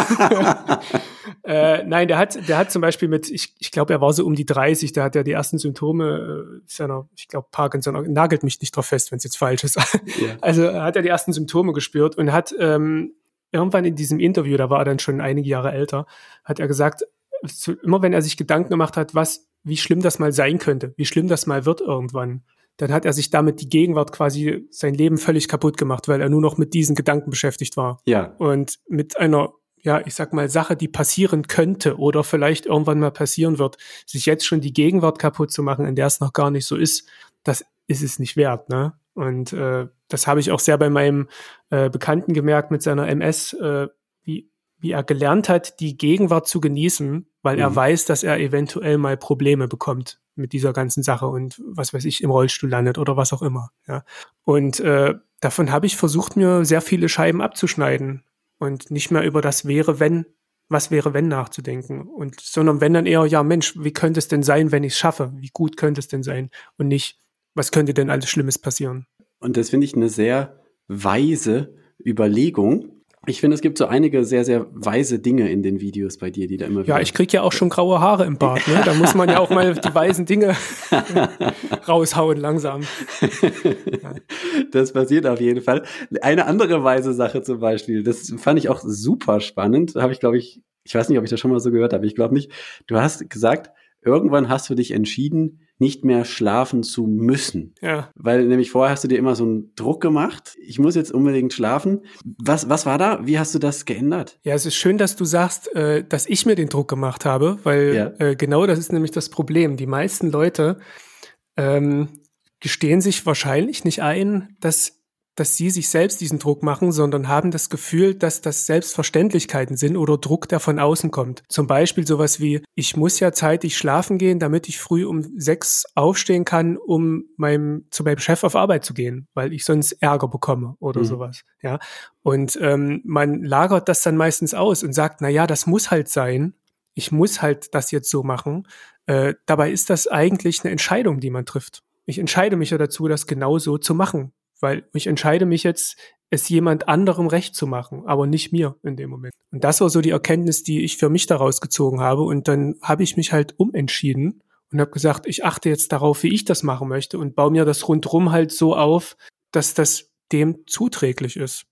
B: äh, nein, der hat, der hat zum Beispiel mit, ich, ich glaube, er war so um die 30, da hat er die ersten Symptome äh, seiner, ich glaube, Parkinson, nagelt mich nicht drauf fest, wenn es jetzt falsch ist. Ja. Also hat er die ersten Symptome gespürt und hat ähm, irgendwann in diesem Interview, da war er dann schon einige Jahre älter, hat er gesagt, immer wenn er sich Gedanken gemacht hat, was wie schlimm das mal sein könnte, wie schlimm das mal wird irgendwann. Dann hat er sich damit die Gegenwart quasi sein Leben völlig kaputt gemacht, weil er nur noch mit diesen Gedanken beschäftigt war.
A: Ja.
B: Und mit einer, ja, ich sag mal, Sache, die passieren könnte oder vielleicht irgendwann mal passieren wird, sich jetzt schon die Gegenwart kaputt zu machen, in der es noch gar nicht so ist, das ist es nicht wert, ne? Und äh, das habe ich auch sehr bei meinem äh, Bekannten gemerkt mit seiner MS, äh, wie er gelernt hat, die Gegenwart zu genießen, weil mhm. er weiß, dass er eventuell mal Probleme bekommt mit dieser ganzen Sache und was weiß ich, im Rollstuhl landet oder was auch immer. Ja. Und äh, davon habe ich versucht, mir sehr viele Scheiben abzuschneiden und nicht mehr über das wäre, wenn, was wäre, wenn nachzudenken. Und sondern wenn dann eher, ja, Mensch, wie könnte es denn sein, wenn ich es schaffe? Wie gut könnte es denn sein? Und nicht, was könnte denn alles Schlimmes passieren?
A: Und das finde ich eine sehr weise Überlegung, ich finde, es gibt so einige sehr, sehr weise Dinge in den Videos bei dir, die da immer
B: wieder. Ja, ich kriege ja auch schon graue Haare im Bart, ne? Da muss man ja auch mal die weisen Dinge raushauen langsam.
A: Das passiert auf jeden Fall. Eine andere weise Sache zum Beispiel, das fand ich auch super spannend. Habe ich, glaube ich, ich weiß nicht, ob ich das schon mal so gehört habe, ich glaube nicht. Du hast gesagt, irgendwann hast du dich entschieden, nicht mehr schlafen zu müssen.
B: Ja.
A: Weil nämlich vorher hast du dir immer so einen Druck gemacht. Ich muss jetzt unbedingt schlafen. Was, was war da? Wie hast du das geändert?
B: Ja, es ist schön, dass du sagst, äh, dass ich mir den Druck gemacht habe, weil
A: Ja.
B: äh, genau das ist nämlich das Problem. Die meisten Leute ähm, gestehen sich wahrscheinlich nicht ein, dass dass sie sich selbst diesen Druck machen, sondern haben das Gefühl, dass das Selbstverständlichkeiten sind oder Druck, der von außen kommt. Zum Beispiel sowas wie, ich muss ja zeitig schlafen gehen, damit ich früh um sechs aufstehen kann, um meinem, zu meinem Chef auf Arbeit zu gehen, weil ich sonst Ärger bekomme oder
A: Mhm.
B: sowas. Ja. Und ähm, man lagert das dann meistens aus und sagt, na ja, das muss halt sein. Ich muss halt das jetzt so machen. Äh, dabei ist das eigentlich eine Entscheidung, die man trifft. Ich entscheide mich ja dazu, das genau so zu machen, weil ich entscheide mich jetzt, es jemand anderem recht zu machen, aber nicht mir in dem Moment. Und das war so die Erkenntnis, die ich für mich daraus gezogen habe. Und dann habe ich mich halt umentschieden und habe gesagt, ich achte jetzt darauf, wie ich das machen möchte und baue mir das rundrum halt so auf, dass das dem zuträglich ist.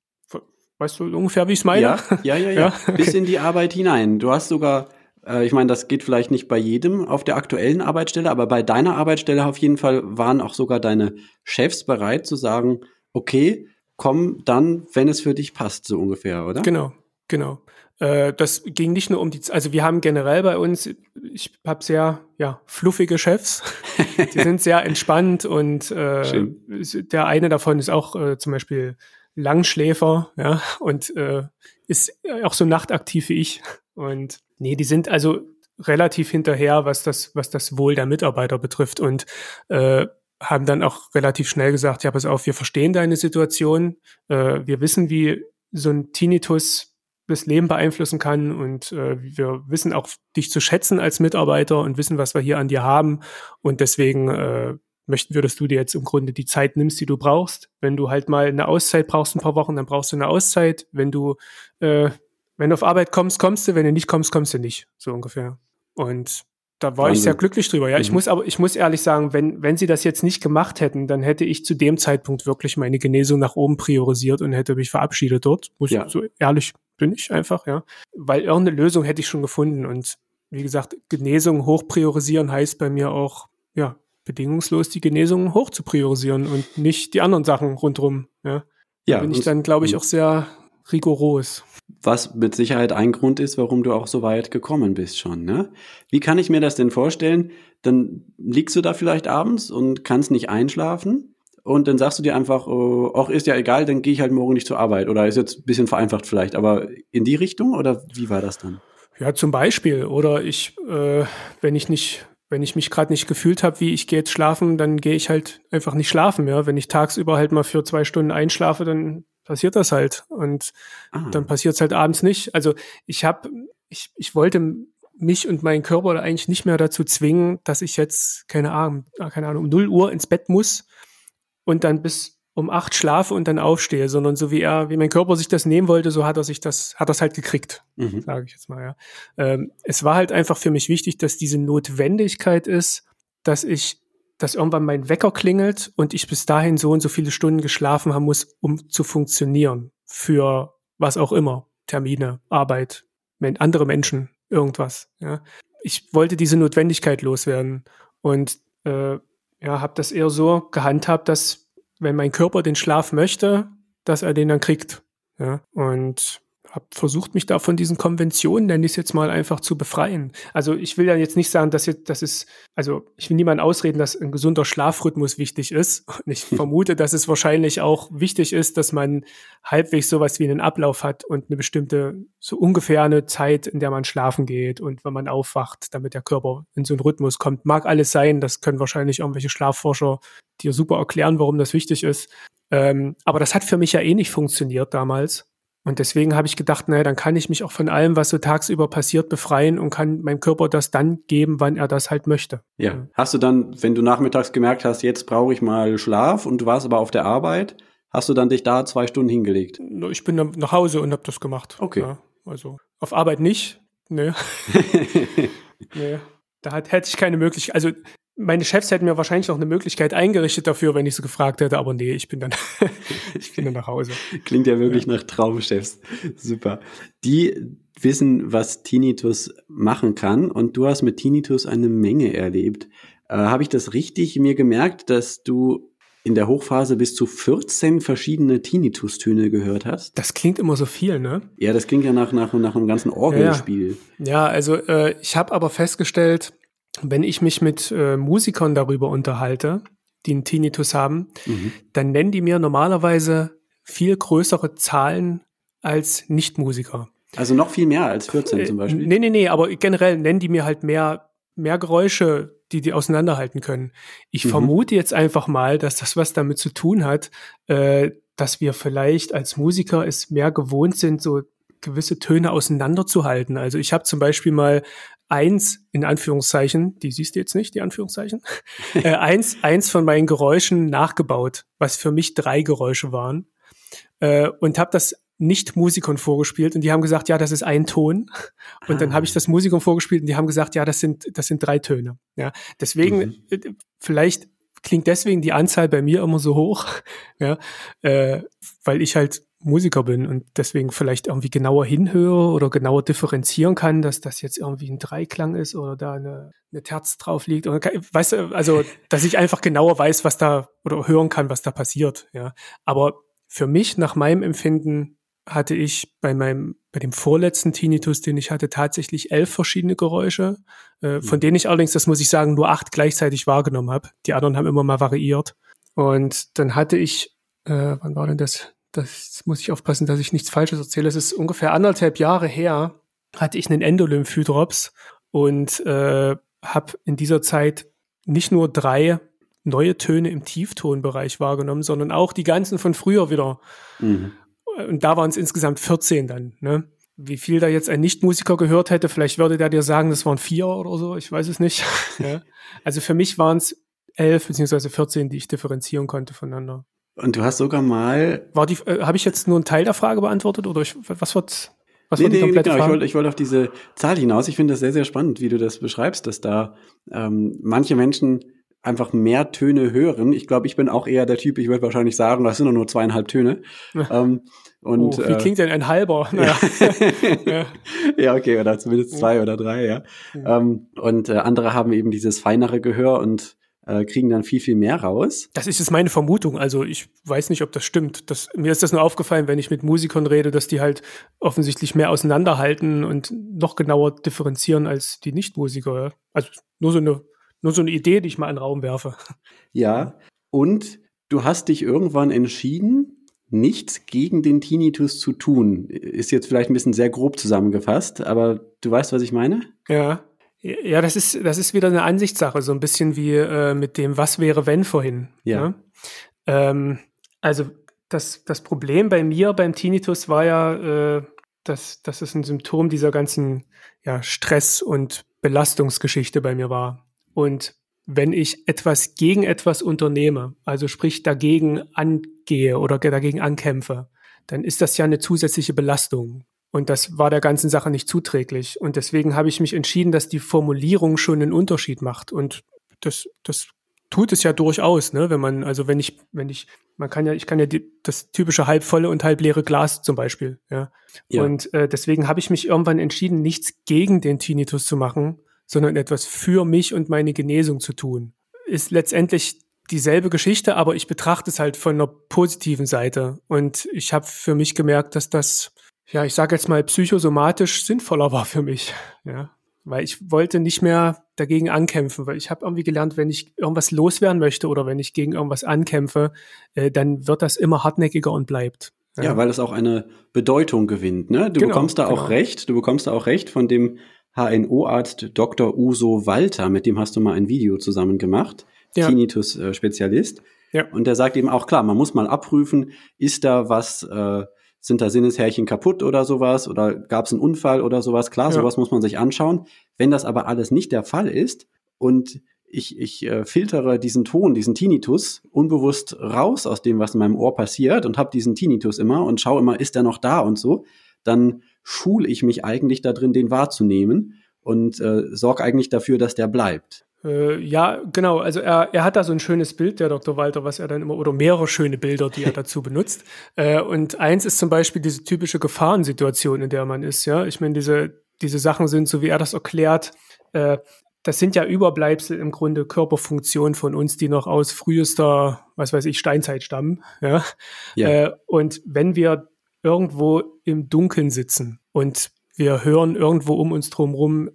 B: Weißt du ungefähr, wie ich es meine?
A: Ja, ja, ja, ja.
B: Ja,
A: Bis
B: okay.
A: in die Arbeit hinein. Du hast sogar, äh, ich meine, das geht vielleicht nicht bei jedem auf der aktuellen Arbeitsstelle, aber bei deiner Arbeitsstelle auf jeden Fall waren auch sogar deine Chefs bereit zu sagen, okay, komm dann, wenn es für dich passt, so ungefähr, oder?
B: Genau, genau. Äh, das ging nicht nur um die, also wir haben generell bei uns, ich habe sehr, ja, fluffige Chefs. Die sind sehr entspannt und äh, der eine davon ist auch äh, zum Beispiel Langschläfer, ja, und äh, ist auch so nachtaktiv wie ich. Und nee, die sind also relativ hinterher, was das, was das Wohl der Mitarbeiter betrifft und äh, haben dann auch relativ schnell gesagt, ja, pass auf, wir verstehen deine Situation, äh, wir wissen, wie so ein Tinnitus das Leben beeinflussen kann und äh, wir wissen auch dich zu schätzen als Mitarbeiter und wissen, was wir hier an dir haben und deswegen äh, möchten wir, dass du dir jetzt im Grunde die Zeit nimmst, die du brauchst. Wenn du halt mal eine Auszeit brauchst, ein paar Wochen, dann brauchst du eine Auszeit. Wenn du, äh, wenn du auf Arbeit kommst, kommst du. Wenn du nicht kommst, kommst du nicht. So ungefähr. Und da war ich
A: Wahnsinn.
B: sehr glücklich drüber. Ja, ich
A: Mhm.
B: muss aber, ich muss ehrlich sagen, wenn, wenn sie das jetzt nicht gemacht hätten, dann hätte ich zu dem Zeitpunkt wirklich meine Genesung nach oben priorisiert und hätte mich verabschiedet dort. Muss
A: Ja.
B: so ehrlich bin ich einfach, ja. Weil irgendeine Lösung hätte ich schon gefunden. Und wie gesagt, Genesung hoch priorisieren heißt bei mir auch, ja, bedingungslos die Genesung hoch zu priorisieren und nicht die anderen Sachen rundrum. Ja,
A: Ja,
B: da bin ich dann, glaube ich, auch sehr rigoros.
A: Was mit Sicherheit ein Grund ist, warum du auch so weit gekommen bist schon, ne? Wie kann ich mir das denn vorstellen? Dann liegst du da vielleicht abends und kannst nicht einschlafen und dann sagst du dir einfach, oh, ist ja egal, dann gehe ich halt morgen nicht zur Arbeit. Oder ist jetzt ein bisschen vereinfacht vielleicht, aber in die Richtung oder wie war das dann?
B: Ja, zum Beispiel. Oder ich, äh, wenn ich nicht, wenn ich mich gerade nicht gefühlt habe, wie ich gehe jetzt schlafen, dann gehe ich halt einfach nicht schlafen. Ja, wenn ich tagsüber halt mal für zwei Stunden einschlafe, dann passiert das halt und
A: Ah,
B: dann passiert es halt abends nicht. Also ich habe, ich, ich wollte mich und meinen Körper da eigentlich nicht mehr dazu zwingen, dass ich jetzt keine Ahnung, ah, keine Ahnung, um 0 Uhr ins Bett muss und dann bis um acht schlafe und dann aufstehe, sondern so wie er, wie mein Körper sich das nehmen wollte, so hat er sich das, hat er es halt gekriegt
A: mhm.
B: sage ich jetzt mal, ja. Ähm, es war halt einfach für mich wichtig, dass diese Notwendigkeit ist, dass ich, dass irgendwann mein Wecker klingelt und ich bis dahin so und so viele Stunden geschlafen haben muss, um zu funktionieren. Für was auch immer. Termine, Arbeit, andere Menschen, irgendwas, ja. Ich wollte diese Notwendigkeit loswerden und äh, ja, habe das eher so gehandhabt, dass wenn mein Körper den Schlaf möchte, dass er den dann kriegt. Ja, und habe versucht, mich da von diesen Konventionen, nenne ich es jetzt mal, einfach zu befreien. Also ich will ja jetzt nicht sagen, dass jetzt, das ist, also ich will niemandem ausreden, dass ein gesunder Schlafrhythmus wichtig ist. Und ich vermute, dass es wahrscheinlich auch wichtig ist, dass man halbwegs sowas wie einen Ablauf hat und eine bestimmte, so ungefähr eine Zeit, in der man schlafen geht und wenn man aufwacht, damit der Körper in so einen Rhythmus kommt. Mag alles sein, das können wahrscheinlich irgendwelche Schlafforscher dir super erklären, warum das wichtig ist. Ähm, aber das hat für mich ja eh nicht funktioniert damals. Und deswegen habe ich gedacht, naja, dann kann ich mich auch von allem, was so tagsüber passiert, befreien und kann meinem Körper das dann geben, wann er das halt möchte.
A: Ja. Hast du dann, wenn du nachmittags gemerkt hast, jetzt brauche ich mal Schlaf und du warst aber auf der Arbeit, hast du dann dich da zwei Stunden hingelegt?
B: Ich bin dann nach Hause und habe das gemacht.
A: Okay.
B: Ja, also auf Arbeit nicht. Nee. nee. Da hat, hätte ich keine Möglichkeit. Also meine Chefs hätten mir wahrscheinlich noch eine Möglichkeit eingerichtet dafür, wenn ich sie gefragt hätte, aber nee, ich bin dann, ich bin dann nach Hause.
A: Klingt ja wirklich nach Traumchefs. Super. Die wissen, was Tinnitus machen kann und du hast mit Tinnitus eine Menge erlebt. Äh, Habe ich das richtig mir gemerkt, dass du in der Hochphase bis zu 14 verschiedene Tinnitus-Töne gehört hast?
B: Das klingt immer so viel, ne?
A: Ja, das klingt ja nach, nach, nach einem ganzen Orgelspiel.
B: Ja, ja also äh, ich habe aber festgestellt, wenn ich mich mit äh, Musikern darüber unterhalte, die einen Tinnitus haben, mhm. dann nennen die mir normalerweise viel größere Zahlen als Nichtmusiker.
A: Also noch viel mehr als 14 zum Beispiel?
B: Nee, nee, nee, aber generell nennen die mir halt mehr, mehr Geräusche, die die auseinanderhalten können. Ich mhm. vermute jetzt einfach mal, dass das was damit zu tun hat, äh, dass wir vielleicht als Musiker es mehr gewohnt sind, so gewisse Töne auseinanderzuhalten. Also ich habe zum Beispiel mal eins, in Anführungszeichen, die siehst du jetzt nicht, die Anführungszeichen, äh, eins, eins von meinen Geräuschen nachgebaut, was für mich drei Geräusche waren. Äh, und habe das nicht Musikern vorgespielt und die haben gesagt, ja, das ist ein Ton. Und ah. dann habe ich das Musikern vorgespielt und die haben gesagt, ja, das sind, das sind drei Töne. Ja, deswegen, mhm. Äh, vielleicht klingt deswegen die Anzahl bei mir immer so hoch, ja, äh, weil ich halt Musiker bin und deswegen vielleicht irgendwie genauer hinhöre oder genauer differenzieren kann, dass das jetzt irgendwie ein Dreiklang ist oder da eine, eine Terz drauf liegt. Oder, weißt du, also, dass ich einfach genauer weiß, was da oder hören kann, was da passiert. Ja, aber für mich nach meinem Empfinden hatte ich bei meinem, bei dem vorletzten Tinnitus, den ich hatte, tatsächlich elf verschiedene Geräusche, äh, von mhm. denen ich allerdings, das muss ich sagen, nur acht gleichzeitig wahrgenommen habe. Die anderen haben immer mal variiert. Und dann hatte ich, äh, wann war denn das? Das muss ich aufpassen, dass ich nichts Falsches erzähle. Es ist ungefähr anderthalb Jahre her, hatte ich einen Endolymphydrops und äh, habe in dieser Zeit nicht nur drei neue Töne im Tieftonbereich wahrgenommen, sondern auch die ganzen von früher wieder. Mhm und da waren es insgesamt 14 dann. Ne? Wie viel da jetzt ein Nichtmusiker gehört hätte, vielleicht würde der dir sagen, das waren vier oder so, ich weiß es nicht. ja. Also für mich waren es elf beziehungsweise 14, die ich differenzieren konnte voneinander.
A: Und du hast sogar mal.
B: War die, äh, habe ich jetzt nur einen Teil der Frage beantwortet oder ich, was wird?
A: Was nee, nee, nee, genau. Ich wollte, ich wollte auf diese Zahl hinaus. Ich finde das sehr, sehr spannend, wie du das beschreibst, dass da ähm, manche Menschen einfach mehr Töne hören. Ich glaube, ich bin auch eher der Typ, ich würde wahrscheinlich sagen, das sind doch nur zweieinhalb Töne.
B: ähm, und, oh, wie äh, klingt denn ein halber?
A: Naja. ja. ja, okay, oder zumindest zwei oder drei, ja. ja. Ähm, und äh, andere haben eben dieses feinere Gehör und äh, kriegen dann viel, viel mehr raus.
B: Das ist jetzt meine Vermutung. Also ich weiß nicht, ob das stimmt. Das, mir ist das nur aufgefallen, wenn ich mit Musikern rede, dass die halt offensichtlich mehr auseinanderhalten und noch genauer differenzieren als die Nichtmusiker. Also nur so eine nur so eine Idee, die ich mal in den Raum werfe.
A: Ja, und du hast dich irgendwann entschieden, nichts gegen den Tinnitus zu tun. Ist jetzt vielleicht ein bisschen sehr grob zusammengefasst, aber du weißt, was ich meine?
B: Ja. Ja, das ist, das ist wieder eine Ansichtssache, so ein bisschen wie äh, mit dem Was wäre, wenn vorhin. Ja. Ne? Ähm, also das, das Problem bei mir beim Tinnitus war ja, äh, dass, dass es ein Symptom dieser ganzen ja, Stress- und Belastungsgeschichte bei mir war. Und wenn ich etwas gegen etwas unternehme, also sprich dagegen angehe oder dagegen ankämpfe, dann ist das ja eine zusätzliche Belastung. Und das war der ganzen Sache nicht zuträglich. Und deswegen habe ich mich entschieden, dass die Formulierung schon einen Unterschied macht. Und das, das tut es ja durchaus, ne? Wenn man, also wenn ich, wenn ich, man kann ja, ich kann ja die, das typische halbvolle und halbleere Glas zum Beispiel, ja. ja. Und äh, deswegen habe ich mich irgendwann entschieden, nichts gegen den Tinnitus zu machen, sondern etwas für mich und meine Genesung zu tun. Ist letztendlich dieselbe Geschichte, aber ich betrachte es halt von einer positiven Seite. Und ich habe für mich gemerkt, dass das, ja, ich sage jetzt mal, psychosomatisch sinnvoller war für mich. Ja. Weil ich wollte nicht mehr dagegen ankämpfen, weil ich habe irgendwie gelernt, wenn ich irgendwas loswerden möchte oder wenn ich gegen irgendwas ankämpfe, äh, dann wird das immer hartnäckiger und bleibt.
A: Ja, ja weil es auch eine Bedeutung gewinnt. Ne? Du genau, bekommst da genau. auch recht, du bekommst da auch recht von dem HNO-Arzt Dr. Uso Walter, mit dem hast du mal ein Video zusammen gemacht, ja. Tinnitus-Spezialist. Ja. Und der sagt eben auch, klar, man muss mal abprüfen, ist da was, äh, sind da Sinneshärchen kaputt oder sowas oder gab es einen Unfall oder sowas. Klar, ja. sowas muss man sich anschauen. Wenn das aber alles nicht der Fall ist und ich, ich äh, filtere diesen Ton, diesen Tinnitus unbewusst raus aus dem, was in meinem Ohr passiert und habe diesen Tinnitus immer und schaue immer, ist der noch da und so, dann schule ich mich eigentlich da drin, den wahrzunehmen und äh, sorge eigentlich dafür, dass der bleibt.
B: Äh, ja, genau. Also er, er hat da so ein schönes Bild, der Dr. Walter, was er dann immer, oder mehrere schöne Bilder, die er dazu benutzt. Äh, und eins ist zum Beispiel diese typische Gefahrensituation, in der man ist. Ja, ich meine, diese, diese Sachen sind, so wie er das erklärt, äh, das sind ja Überbleibsel im Grunde Körperfunktionen von uns, die noch aus frühester, was weiß ich, Steinzeit stammen. Ja? ja. Äh, und wenn wir irgendwo im Dunkeln sitzen und wir hören irgendwo um uns drumherum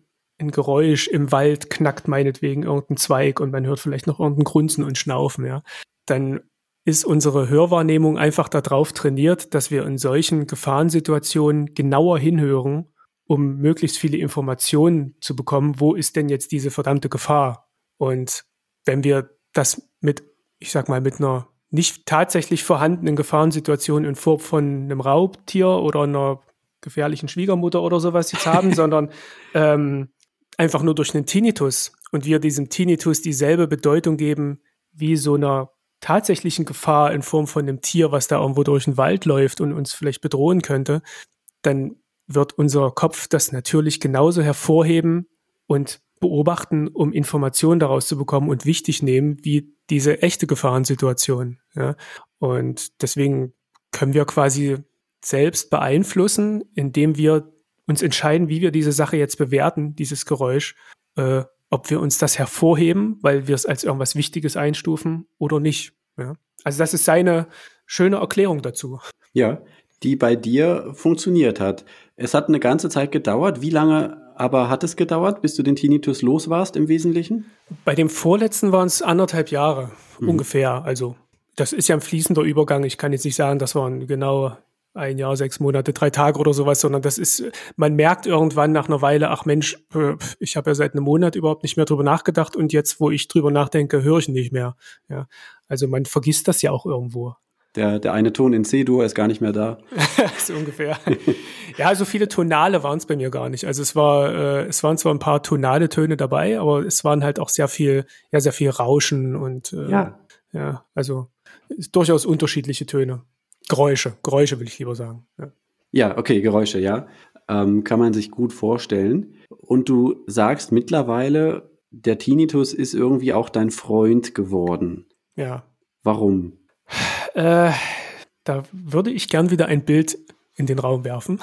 B: ein Geräusch im Wald, knackt meinetwegen irgendein Zweig und man hört vielleicht noch irgendein Grunzen und Schnaufen, ja, dann ist unsere Hörwahrnehmung einfach darauf trainiert, dass wir in solchen Gefahrensituationen genauer hinhören, um möglichst viele Informationen zu bekommen, wo ist denn jetzt diese verdammte Gefahr? Und wenn wir das mit, ich sag mal, mit einer nicht tatsächlich vorhandenen Gefahrensituation in Form von einem Raubtier oder einer gefährlichen Schwiegermutter oder sowas jetzt haben, sondern ähm, einfach nur durch einen Tinnitus und wir diesem Tinnitus dieselbe Bedeutung geben wie so einer tatsächlichen Gefahr in Form von einem Tier, was da irgendwo durch den Wald läuft und uns vielleicht bedrohen könnte, dann wird unser Kopf das natürlich genauso hervorheben und beobachten, um Informationen daraus zu bekommen und wichtig nehmen, wie diese echte Gefahrensituation. Ja? Und deswegen können wir quasi selbst beeinflussen, indem wir uns entscheiden, wie wir diese Sache jetzt bewerten, dieses Geräusch, äh, ob wir uns das hervorheben, weil wir es als irgendwas Wichtiges einstufen oder nicht. Ja? Also das ist seine schöne Erklärung dazu.
A: Ja, die bei dir funktioniert hat. Es hat eine ganze Zeit gedauert. Wie lange aber hat es gedauert, bis du den Tinnitus los warst im Wesentlichen?
B: Bei dem vorletzten waren es anderthalb Jahre mhm. ungefähr. Also das ist ja ein fließender Übergang. Ich kann jetzt nicht sagen, das waren genau ein Jahr, sechs Monate, drei Tage oder sowas, sondern das ist, man merkt irgendwann nach einer Weile, ach Mensch, äh, ich habe ja seit einem Monat überhaupt nicht mehr drüber nachgedacht und jetzt, wo ich drüber nachdenke, höre ich nicht mehr. Ja, also man vergisst das ja auch irgendwo.
A: Der, der eine Ton in C-Dur ist gar nicht mehr da.
B: so ungefähr. ja, so viele Tonale waren es bei mir gar nicht. Also es war, äh, es waren zwar ein paar tonale Töne dabei, aber es waren halt auch sehr viel, ja, sehr viel Rauschen und äh, ja. ja, also durchaus unterschiedliche Töne. Geräusche, Geräusche will ich lieber sagen.
A: Ja, ja okay, Geräusche, ja. Ähm, kann man sich gut vorstellen. Und du sagst mittlerweile, der Tinnitus ist irgendwie auch dein Freund geworden.
B: Ja.
A: Warum?
B: Äh, da würde ich gern wieder ein Bild in den Raum werfen.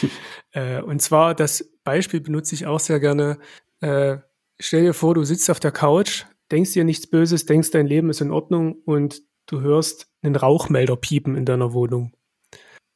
B: äh, und zwar, das Beispiel benutze ich auch sehr gerne. Äh, stell dir vor, du sitzt auf der Couch, denkst dir nichts Böses, denkst, dein Leben ist in Ordnung und du hörst einen Rauchmelder piepen in deiner Wohnung.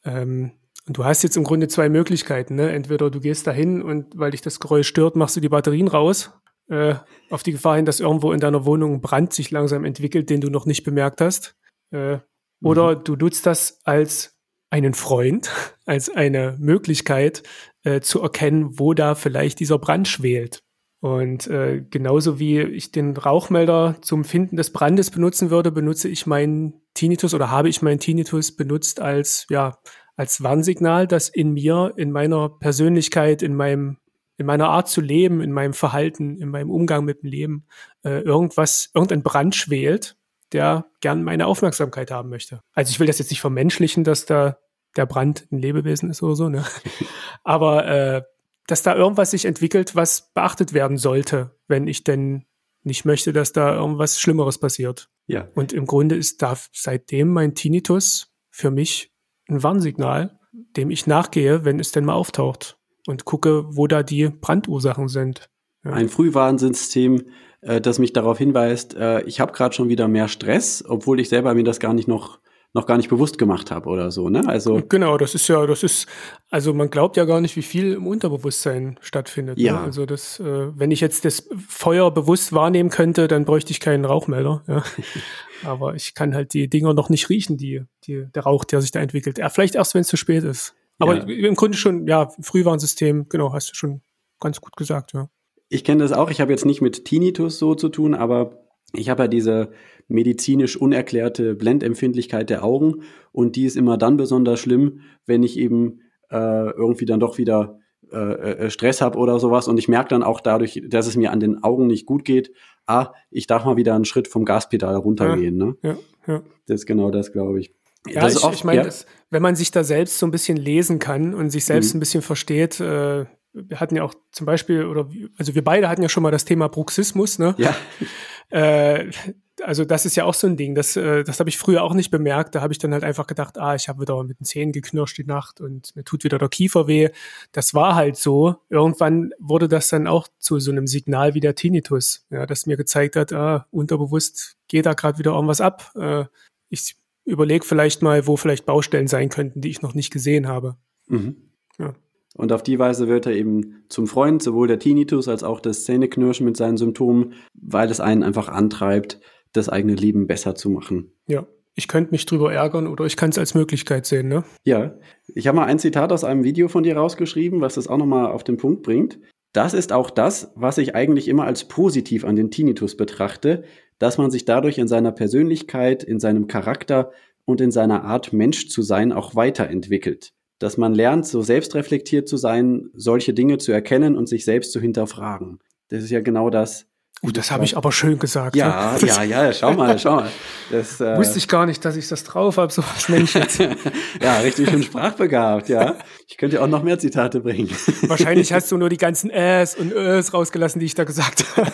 B: Ähm, und du hast jetzt im Grunde zwei Möglichkeiten. Ne? Entweder du gehst dahin und weil dich das Geräusch stört, machst du die Batterien raus, äh, auf die Gefahr hin, dass irgendwo in deiner Wohnung ein Brand sich langsam entwickelt, den du noch nicht bemerkt hast. Äh, oder mhm. du nutzt das als einen Freund, als eine Möglichkeit äh, zu erkennen, wo da vielleicht dieser Brand schwelt. Und äh, genauso wie ich den Rauchmelder zum Finden des Brandes benutzen würde, benutze ich meinen Tinnitus oder habe ich meinen Tinnitus benutzt als, ja, als Warnsignal, das in mir, in meiner Persönlichkeit, in meinem, in meiner Art zu leben, in meinem Verhalten, in meinem Umgang mit dem Leben, äh, irgendwas, irgendein Brand schwelt, der gern meine Aufmerksamkeit haben möchte. Also ich will das jetzt nicht vermenschlichen, dass da der Brand ein Lebewesen ist oder so, ne? Aber äh, dass da irgendwas sich entwickelt, was beachtet werden sollte, wenn ich denn nicht möchte, dass da irgendwas Schlimmeres passiert.
A: Ja.
B: Und im Grunde ist da seitdem mein Tinnitus für mich ein Warnsignal, dem ich nachgehe, wenn es denn mal auftaucht und gucke, wo da die Brandursachen sind.
A: Ja. Ein Frühwarnsystem, äh, das mich darauf hinweist, äh, ich habe gerade schon wieder mehr Stress, obwohl ich selber mir das gar nicht noch noch gar nicht bewusst gemacht habe oder so, ne?
B: Also genau, das ist ja, das ist, also man glaubt ja gar nicht, wie viel im Unterbewusstsein stattfindet. Ne? Ja. Ne? Also das, äh, wenn ich jetzt das Feuer bewusst wahrnehmen könnte, dann bräuchte ich keinen Rauchmelder. Ja? Aber ich kann halt die Dinger noch nicht riechen, die, die der Rauch, der sich da entwickelt. Ja, vielleicht erst, wenn es zu spät ist. Aber ja. im Grunde schon, ja, Frühwarnsystem, genau, hast du schon ganz gut gesagt, ja.
A: Ich kenne das auch. Ich habe jetzt nicht mit Tinnitus so zu tun, aber ich habe ja diese medizinisch unerklärte Blendempfindlichkeit der Augen und die ist immer dann besonders schlimm, wenn ich eben äh, irgendwie dann doch wieder äh, äh Stress habe oder sowas und ich merke dann auch dadurch, dass es mir an den Augen nicht gut geht, ah, ich darf mal wieder einen Schritt vom Gaspedal runtergehen.
B: Ja, ne? ja, ja.
A: Das ist genau das, glaube ich.
B: Ja, das ich, ich meine, ja. wenn man sich da selbst so ein bisschen lesen kann und sich selbst mhm. ein bisschen versteht, äh, wir hatten ja auch zum Beispiel, oder also wir beide hatten ja schon mal das Thema Bruxismus, ne?
A: Ja.
B: Äh, also das ist ja auch so ein Ding, das, äh, das habe ich früher auch nicht bemerkt. Da habe ich dann halt einfach gedacht, ah, ich habe wieder mit den Zähnen geknirscht die Nacht und mir tut wieder der Kiefer weh. Das war halt so. Irgendwann wurde das dann auch zu so einem Signal wie der Tinnitus, ja, das mir gezeigt hat, ah, unterbewusst geht da gerade wieder irgendwas ab. Äh, ich überlege vielleicht mal, wo vielleicht Baustellen sein könnten, die ich noch nicht gesehen habe. Mhm.
A: Ja. Und auf die Weise wird er eben zum Freund, sowohl der Tinnitus als auch das Zähneknirschen mit seinen Symptomen, weil es einen einfach antreibt, das eigene Leben besser zu machen.
B: Ja, ich könnte mich drüber ärgern oder ich kann es als Möglichkeit sehen, ne?
A: Ja, ich habe mal ein Zitat aus einem Video von dir rausgeschrieben, was das auch nochmal auf den Punkt bringt. Das ist auch das, was ich eigentlich immer als positiv an den Tinnitus betrachte, dass man sich dadurch in seiner Persönlichkeit, in seinem Charakter und in seiner Art Mensch zu sein auch weiterentwickelt dass man lernt, so selbstreflektiert zu sein, solche Dinge zu erkennen und sich selbst zu hinterfragen. Das ist ja genau das.
B: Uh, das habe ich aber schön gesagt.
A: Ja, ja, ja, schau mal, schau mal.
B: Das, äh, Wusste ich gar nicht, dass ich das drauf habe, so was Menschens.
A: ja, richtig schön sprachbegabt, ja. Ich könnte auch noch mehr Zitate bringen.
B: Wahrscheinlich hast du nur die ganzen Äs und Ös rausgelassen, die ich da gesagt habe.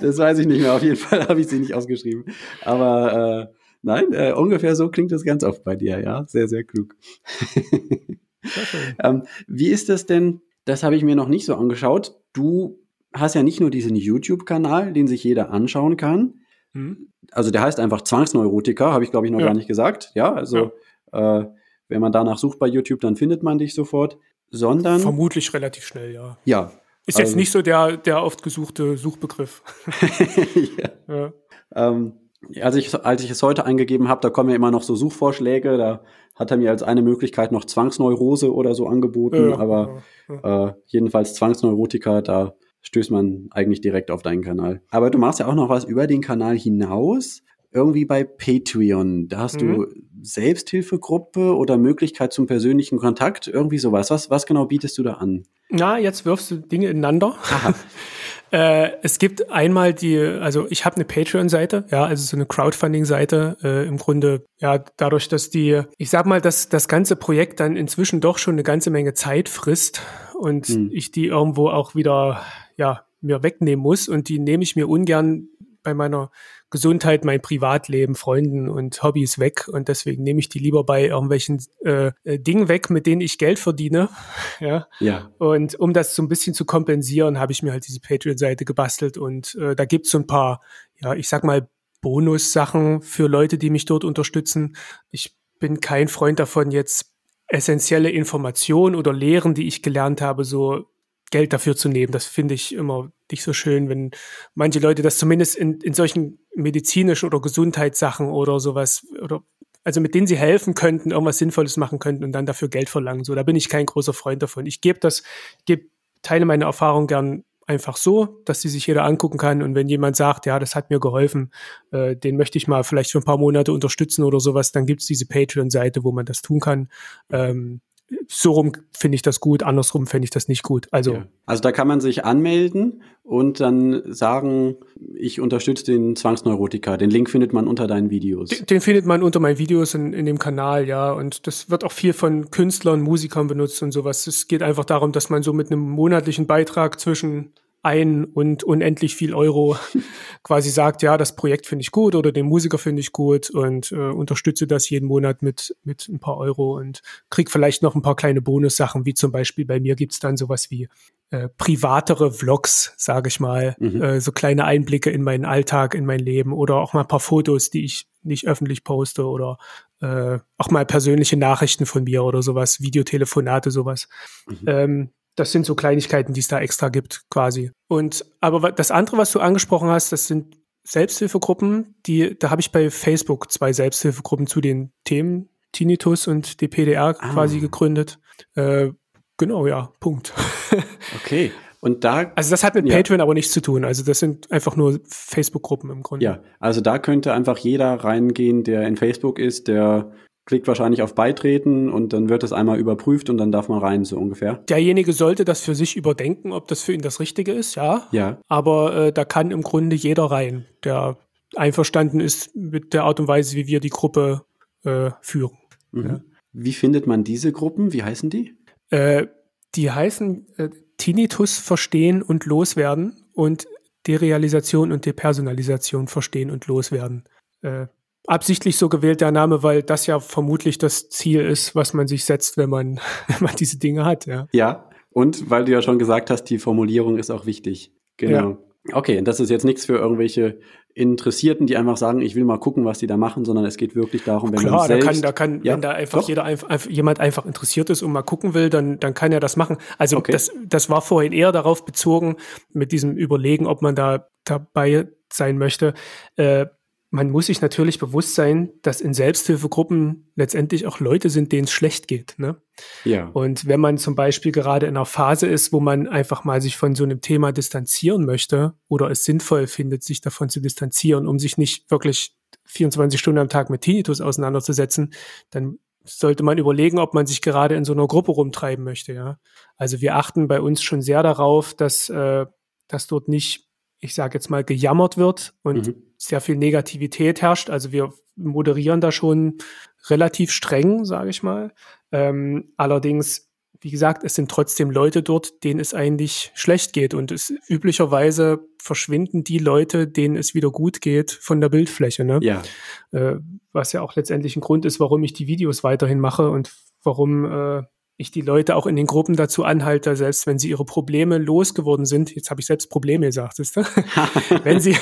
A: das weiß ich nicht mehr. Auf jeden Fall habe ich sie nicht ausgeschrieben. Aber äh, Nein, äh, ungefähr so klingt es ganz oft bei dir, ja. Sehr, sehr klug. ähm, wie ist das denn? Das habe ich mir noch nicht so angeschaut. Du hast ja nicht nur diesen YouTube-Kanal, den sich jeder anschauen kann. Mhm. Also der heißt einfach Zwangsneurotiker, habe ich glaube ich noch ja. gar nicht gesagt. Ja, also ja. Äh, wenn man danach sucht bei YouTube, dann findet man dich sofort. Sondern
B: vermutlich relativ schnell, ja.
A: Ja.
B: Ist jetzt also, nicht so der der oft gesuchte Suchbegriff.
A: ja. ja. Ähm, als ich, als ich es heute eingegeben habe, da kommen ja immer noch so Suchvorschläge. Da hat er mir als eine Möglichkeit noch Zwangsneurose oder so angeboten. Ja, aber ja. Äh, jedenfalls Zwangsneurotika, da stößt man eigentlich direkt auf deinen Kanal. Aber du machst ja auch noch was über den Kanal hinaus. Irgendwie bei Patreon. Da hast mhm. du Selbsthilfegruppe oder Möglichkeit zum persönlichen Kontakt. Irgendwie sowas. Was, was genau bietest du da an?
B: Na, jetzt wirfst du Dinge ineinander. Äh, es gibt einmal die, also ich habe eine Patreon-Seite, ja, also so eine Crowdfunding-Seite. Äh, Im Grunde, ja, dadurch, dass die, ich sag mal, dass das ganze Projekt dann inzwischen doch schon eine ganze Menge Zeit frisst und hm. ich die irgendwo auch wieder, ja, mir wegnehmen muss und die nehme ich mir ungern bei meiner Gesundheit, mein Privatleben, Freunden und Hobbys weg. Und deswegen nehme ich die lieber bei irgendwelchen äh, äh, Dingen weg, mit denen ich Geld verdiene. ja. ja. Und um das so ein bisschen zu kompensieren, habe ich mir halt diese Patreon-Seite gebastelt. Und äh, da gibt's so ein paar, ja, ich sag mal, Bonussachen für Leute, die mich dort unterstützen. Ich bin kein Freund davon, jetzt essentielle Informationen oder Lehren, die ich gelernt habe, so Geld dafür zu nehmen. Das finde ich immer nicht so schön, wenn manche Leute das zumindest in, in solchen medizinischen oder Gesundheitssachen oder sowas oder also mit denen sie helfen könnten, irgendwas Sinnvolles machen könnten und dann dafür Geld verlangen. So, da bin ich kein großer Freund davon. Ich gebe das, gebe teile meine Erfahrung gern einfach so, dass sie sich jeder angucken kann. Und wenn jemand sagt, ja, das hat mir geholfen, äh, den möchte ich mal vielleicht für ein paar Monate unterstützen oder sowas, dann gibt's diese Patreon-Seite, wo man das tun kann. Ähm, so rum finde ich das gut, andersrum finde ich das nicht gut. Also, ja.
A: also da kann man sich anmelden und dann sagen, ich unterstütze den Zwangsneurotiker. Den Link findet man unter deinen Videos.
B: Den, den findet man unter meinen Videos in, in dem Kanal, ja. Und das wird auch viel von Künstlern, Musikern benutzt und sowas. Es geht einfach darum, dass man so mit einem monatlichen Beitrag zwischen ein und unendlich viel Euro quasi sagt, ja, das Projekt finde ich gut oder den Musiker finde ich gut und äh, unterstütze das jeden Monat mit, mit ein paar Euro und krieg vielleicht noch ein paar kleine Bonussachen, wie zum Beispiel bei mir gibt's dann sowas wie äh, privatere Vlogs, sage ich mal, mhm. äh, so kleine Einblicke in meinen Alltag, in mein Leben oder auch mal ein paar Fotos, die ich nicht öffentlich poste oder äh, auch mal persönliche Nachrichten von mir oder sowas, Videotelefonate, sowas. Mhm. Ähm, das sind so Kleinigkeiten, die es da extra gibt, quasi. Und aber das andere, was du angesprochen hast, das sind Selbsthilfegruppen, die, da habe ich bei Facebook zwei Selbsthilfegruppen zu den Themen Tinnitus und DPDR ah. quasi gegründet. Äh, genau, ja, Punkt.
A: okay. Und da.
B: Also das hat mit ja. Patreon aber nichts zu tun. Also das sind einfach nur Facebook-Gruppen im Grunde.
A: Ja, also da könnte einfach jeder reingehen, der in Facebook ist, der klickt wahrscheinlich auf Beitreten und dann wird es einmal überprüft und dann darf man rein, so ungefähr.
B: Derjenige sollte das für sich überdenken, ob das für ihn das Richtige ist, ja.
A: Ja.
B: Aber äh, da kann im Grunde jeder rein, der einverstanden ist mit der Art und Weise, wie wir die Gruppe äh, führen.
A: Mhm. Ja. Wie findet man diese Gruppen? Wie heißen die?
B: Äh, die heißen äh, Tinnitus verstehen und loswerden und Derealisation und Depersonalisation verstehen und loswerden. Absichtlich so gewählt der Name, weil das ja vermutlich das Ziel ist, was man sich setzt, wenn man, wenn man diese Dinge hat. Ja.
A: ja, und weil du ja schon gesagt hast, die Formulierung ist auch wichtig. Genau. Ja. Okay, das ist jetzt nichts für irgendwelche Interessierten, die einfach sagen, ich will mal gucken, was die da machen, sondern es geht wirklich darum, wenn
B: Klar,
A: man
B: selbst, da kann, da kann, ja, wenn da einfach doch. jeder einfach, jemand einfach interessiert ist und mal gucken will, dann, dann kann er das machen. Also okay. das, das war vorhin eher darauf bezogen, mit diesem Überlegen, ob man da dabei sein möchte. Äh, man muss sich natürlich bewusst sein, dass in Selbsthilfegruppen letztendlich auch Leute sind, denen es schlecht geht. Ne? Ja. Und wenn man zum Beispiel gerade in einer Phase ist, wo man einfach mal sich von so einem Thema distanzieren möchte oder es sinnvoll findet, sich davon zu distanzieren, um sich nicht wirklich 24 Stunden am Tag mit Tinnitus auseinanderzusetzen, dann sollte man überlegen, ob man sich gerade in so einer Gruppe rumtreiben möchte. Ja? Also wir achten bei uns schon sehr darauf, dass, äh, dass dort nicht ich sage jetzt mal, gejammert wird und mhm. sehr viel Negativität herrscht. Also wir moderieren da schon relativ streng, sage ich mal. Ähm, allerdings, wie gesagt, es sind trotzdem Leute dort, denen es eigentlich schlecht geht. Und es üblicherweise verschwinden die Leute, denen es wieder gut geht, von der Bildfläche. Ne? Ja. Äh, was ja auch letztendlich ein Grund ist, warum ich die Videos weiterhin mache und warum äh, ich die Leute auch in den Gruppen dazu anhalte, selbst wenn sie ihre Probleme losgeworden sind, jetzt habe ich selbst Probleme gesagt, ist wenn sie,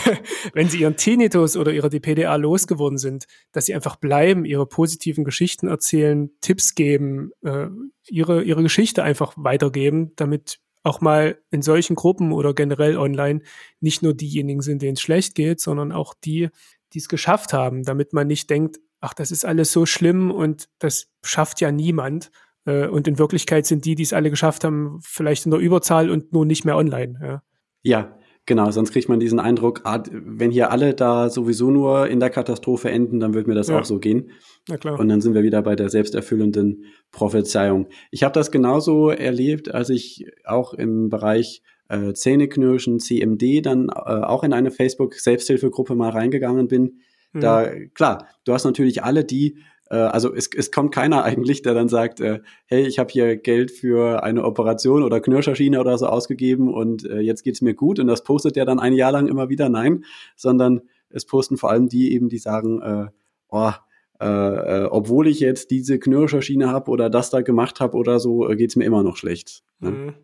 B: wenn sie ihren Tinnitus oder ihre DPDA losgeworden sind, dass sie einfach bleiben, ihre positiven Geschichten erzählen, Tipps geben, äh, ihre, ihre Geschichte einfach weitergeben, damit auch mal in solchen Gruppen oder generell online nicht nur diejenigen sind, denen es schlecht geht, sondern auch die, die es geschafft haben, damit man nicht denkt, ach, das ist alles so schlimm und das schafft ja niemand, und in Wirklichkeit sind die, die es alle geschafft haben, vielleicht in der Überzahl und nur nicht mehr online.
A: Ja, ja genau. Sonst kriegt man diesen Eindruck, ah, wenn hier alle da sowieso nur in der Katastrophe enden, dann wird mir das ja. auch so gehen. Na klar. Und dann sind wir wieder bei der selbsterfüllenden Prophezeiung. Ich habe das genauso erlebt, als ich auch im Bereich äh, Zähneknirschen, CMD, dann äh, auch in eine Facebook-Selbsthilfegruppe mal reingegangen bin. Mhm. Da, klar, du hast natürlich alle die, äh, also es, es kommt keiner eigentlich, der dann sagt, äh, hey, ich habe hier Geld für eine Operation oder Knirscherschiene oder so ausgegeben und äh, jetzt geht's mir gut und das postet der dann ein Jahr lang immer wieder. Nein, sondern es posten vor allem die eben, die sagen, äh, oh, äh, äh, obwohl ich jetzt diese Knirscherschiene habe oder das da gemacht habe oder so, äh, geht's mir immer noch schlecht. Ne?
B: Mhm.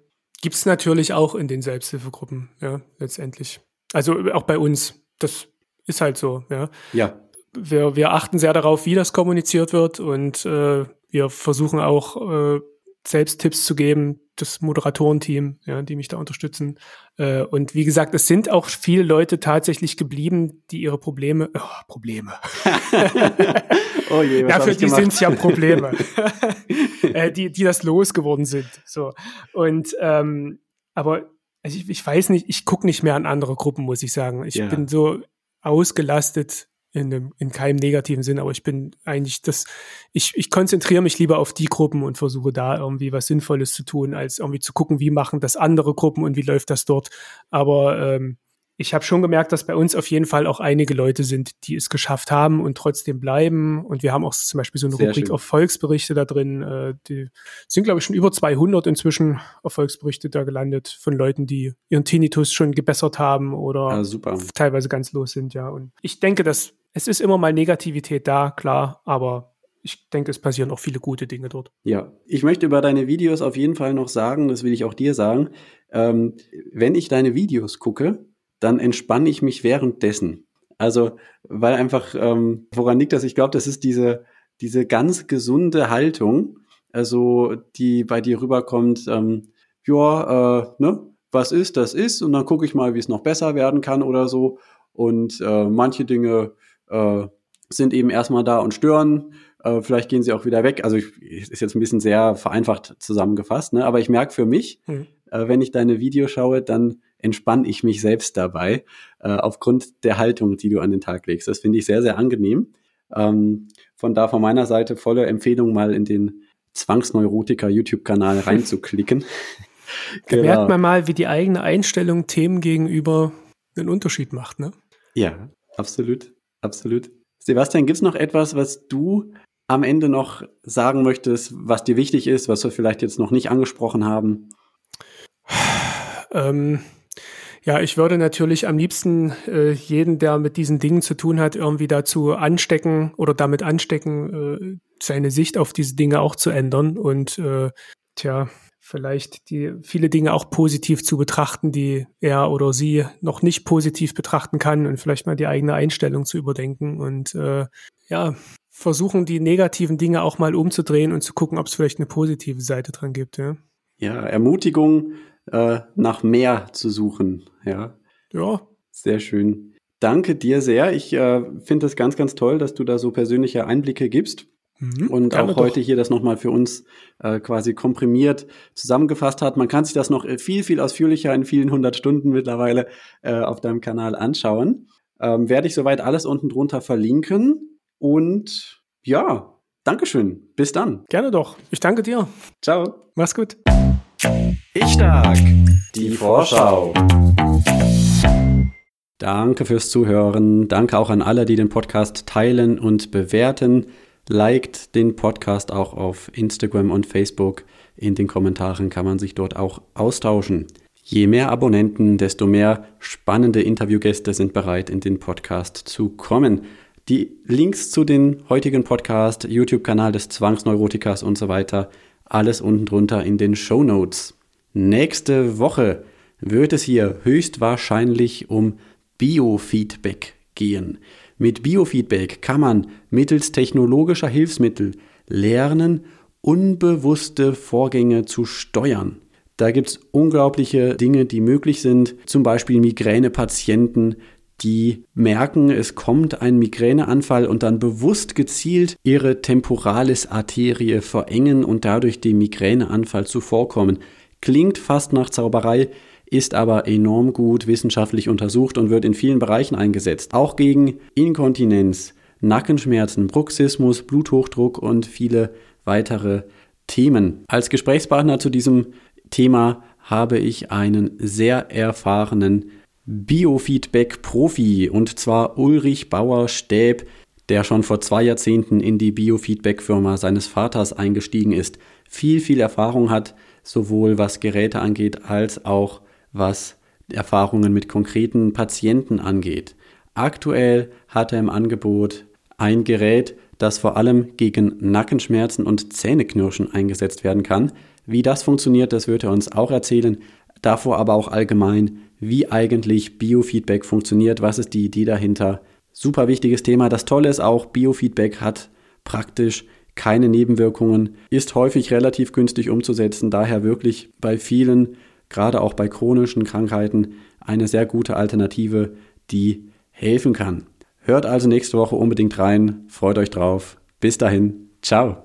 B: Gibt's natürlich auch in den Selbsthilfegruppen, ja, letztendlich. Also auch bei uns. Das ist halt so, ja.
A: Ja
B: wir, wir achten sehr darauf, wie das kommuniziert wird und äh, wir versuchen auch äh, selbst Tipps zu geben, das Moderatorenteam, ja, die mich da unterstützen. Äh, und wie gesagt, es sind auch viele Leute tatsächlich geblieben, die ihre Probleme, oh, Probleme. oh je, was ja, für die sind es ja Probleme, äh, die, die das losgeworden sind. So. Und ähm, aber also ich, ich weiß nicht, ich gucke nicht mehr an andere Gruppen, muss ich sagen. Ich ja. bin so ausgelastet in, einem, in keinem negativen Sinn, aber ich bin eigentlich das, ich, ich konzentriere mich lieber auf die Gruppen und versuche da irgendwie was Sinnvolles zu tun, als irgendwie zu gucken, wie machen das andere Gruppen und wie läuft das dort. Aber ähm, ich habe schon gemerkt, dass bei uns auf jeden Fall auch einige Leute sind, die es geschafft haben und trotzdem bleiben. Und wir haben auch zum Beispiel so eine Sehr Rubrik schön. Erfolgsberichte da drin. Äh, die sind, glaube ich, schon über 200 inzwischen Erfolgsberichte da gelandet von Leuten, die ihren Tinnitus schon gebessert haben oder ja, teilweise ganz los sind. Ja, und ich denke, dass es ist immer mal Negativität da, klar, aber ich denke, es passieren auch viele gute Dinge dort.
A: Ja, ich möchte über deine Videos auf jeden Fall noch sagen, das will ich auch dir sagen. Ähm, wenn ich deine Videos gucke, dann entspanne ich mich währenddessen. Also, weil einfach, ähm, woran liegt das? Ich glaube, das ist diese, diese ganz gesunde Haltung, also die bei dir rüberkommt, ähm, ja, äh, ne, was ist, das ist, und dann gucke ich mal, wie es noch besser werden kann oder so. Und äh, manche Dinge äh, sind eben erstmal da und stören. Äh, vielleicht gehen sie auch wieder weg. Also ich, ist jetzt ein bisschen sehr vereinfacht zusammengefasst, ne? aber ich merke für mich, hm. äh, wenn ich deine Videos schaue, dann entspanne ich mich selbst dabei, äh, aufgrund der Haltung, die du an den Tag legst. Das finde ich sehr, sehr angenehm. Ähm, von da von meiner Seite volle Empfehlung, mal in den Zwangsneurotiker YouTube-Kanal reinzuklicken.
B: Da genau. merkt man mal, wie die eigene Einstellung Themen gegenüber einen Unterschied macht, ne?
A: Ja, absolut. Absolut. Sebastian, gibt es noch etwas, was du am Ende noch sagen möchtest, was dir wichtig ist, was wir vielleicht jetzt noch nicht angesprochen haben?
B: Ähm, Ja, ich würde natürlich am liebsten äh, jeden, der mit diesen Dingen zu tun hat, irgendwie dazu anstecken oder damit anstecken, äh, seine Sicht auf diese Dinge auch zu ändern und äh, tja, vielleicht die viele Dinge auch positiv zu betrachten, die er oder sie noch nicht positiv betrachten kann und vielleicht mal die eigene Einstellung zu überdenken und äh, ja, versuchen die negativen Dinge auch mal umzudrehen und zu gucken, ob es vielleicht eine positive Seite dran gibt, ja.
A: Ja, Ermutigung äh, nach mehr zu suchen, ja.
B: Ja.
A: Sehr schön. Danke dir sehr. Ich äh, finde es ganz, ganz toll, dass du da so persönliche Einblicke gibst. Mhm, und auch heute doch. hier das nochmal für uns äh, quasi komprimiert zusammengefasst hat. Man kann sich das noch viel, viel ausführlicher in vielen hundert Stunden mittlerweile äh, auf deinem Kanal anschauen. Ähm, werde ich soweit alles unten drunter verlinken. Und ja, Dankeschön. Bis dann.
B: Gerne doch. Ich danke dir.
A: Ciao.
B: Mach's gut.
A: Ich stark. Die Vorschau. Danke fürs Zuhören. Danke auch an alle, die den Podcast teilen und bewerten. Liked den Podcast auch auf Instagram und Facebook. In den Kommentaren kann man sich dort auch austauschen. Je mehr Abonnenten, desto mehr spannende Interviewgäste sind bereit, in den Podcast zu kommen. Die Links zu den heutigen Podcast, YouTube-Kanal des Zwangsneurotikers und so weiter, alles unten drunter in den Show Notes. Nächste Woche wird es hier höchstwahrscheinlich um Biofeedback gehen. Mit Biofeedback kann man mittels technologischer Hilfsmittel lernen, unbewusste Vorgänge zu steuern. Da gibt es unglaubliche Dinge, die möglich sind. Zum Beispiel Migränepatienten, die merken, es kommt ein Migräneanfall und dann bewusst gezielt ihre Temporalis-Arterie verengen und dadurch dem Migräneanfall zuvorkommen. Klingt fast nach Zauberei, ist aber enorm gut wissenschaftlich untersucht und wird in vielen Bereichen eingesetzt. Auch gegen Inkontinenz, Nackenschmerzen, Bruxismus, Bluthochdruck und viele weitere Themen. Als Gesprächspartner zu diesem Thema habe ich einen sehr erfahrenen Biofeedback-Profi und zwar Ulrich Bauer-Stäb, der schon vor zwei Jahrzehnten in die Biofeedback-Firma seines Vaters eingestiegen ist, viel, viel Erfahrung hat, sowohl was Geräte angeht als auch was Erfahrungen mit konkreten Patienten angeht. Aktuell hat er im Angebot ein Gerät, das vor allem gegen Nackenschmerzen und Zähneknirschen eingesetzt werden kann. Wie das funktioniert, das wird er uns auch erzählen. Davor aber auch allgemein, wie eigentlich Biofeedback funktioniert, was ist die Idee dahinter. Super wichtiges Thema. Das Tolle ist auch, Biofeedback hat praktisch keine Nebenwirkungen, ist häufig relativ günstig umzusetzen, daher wirklich bei vielen gerade auch bei chronischen Krankheiten eine sehr gute Alternative, die helfen kann. Hört also nächste Woche unbedingt rein, freut euch drauf. Bis dahin, ciao.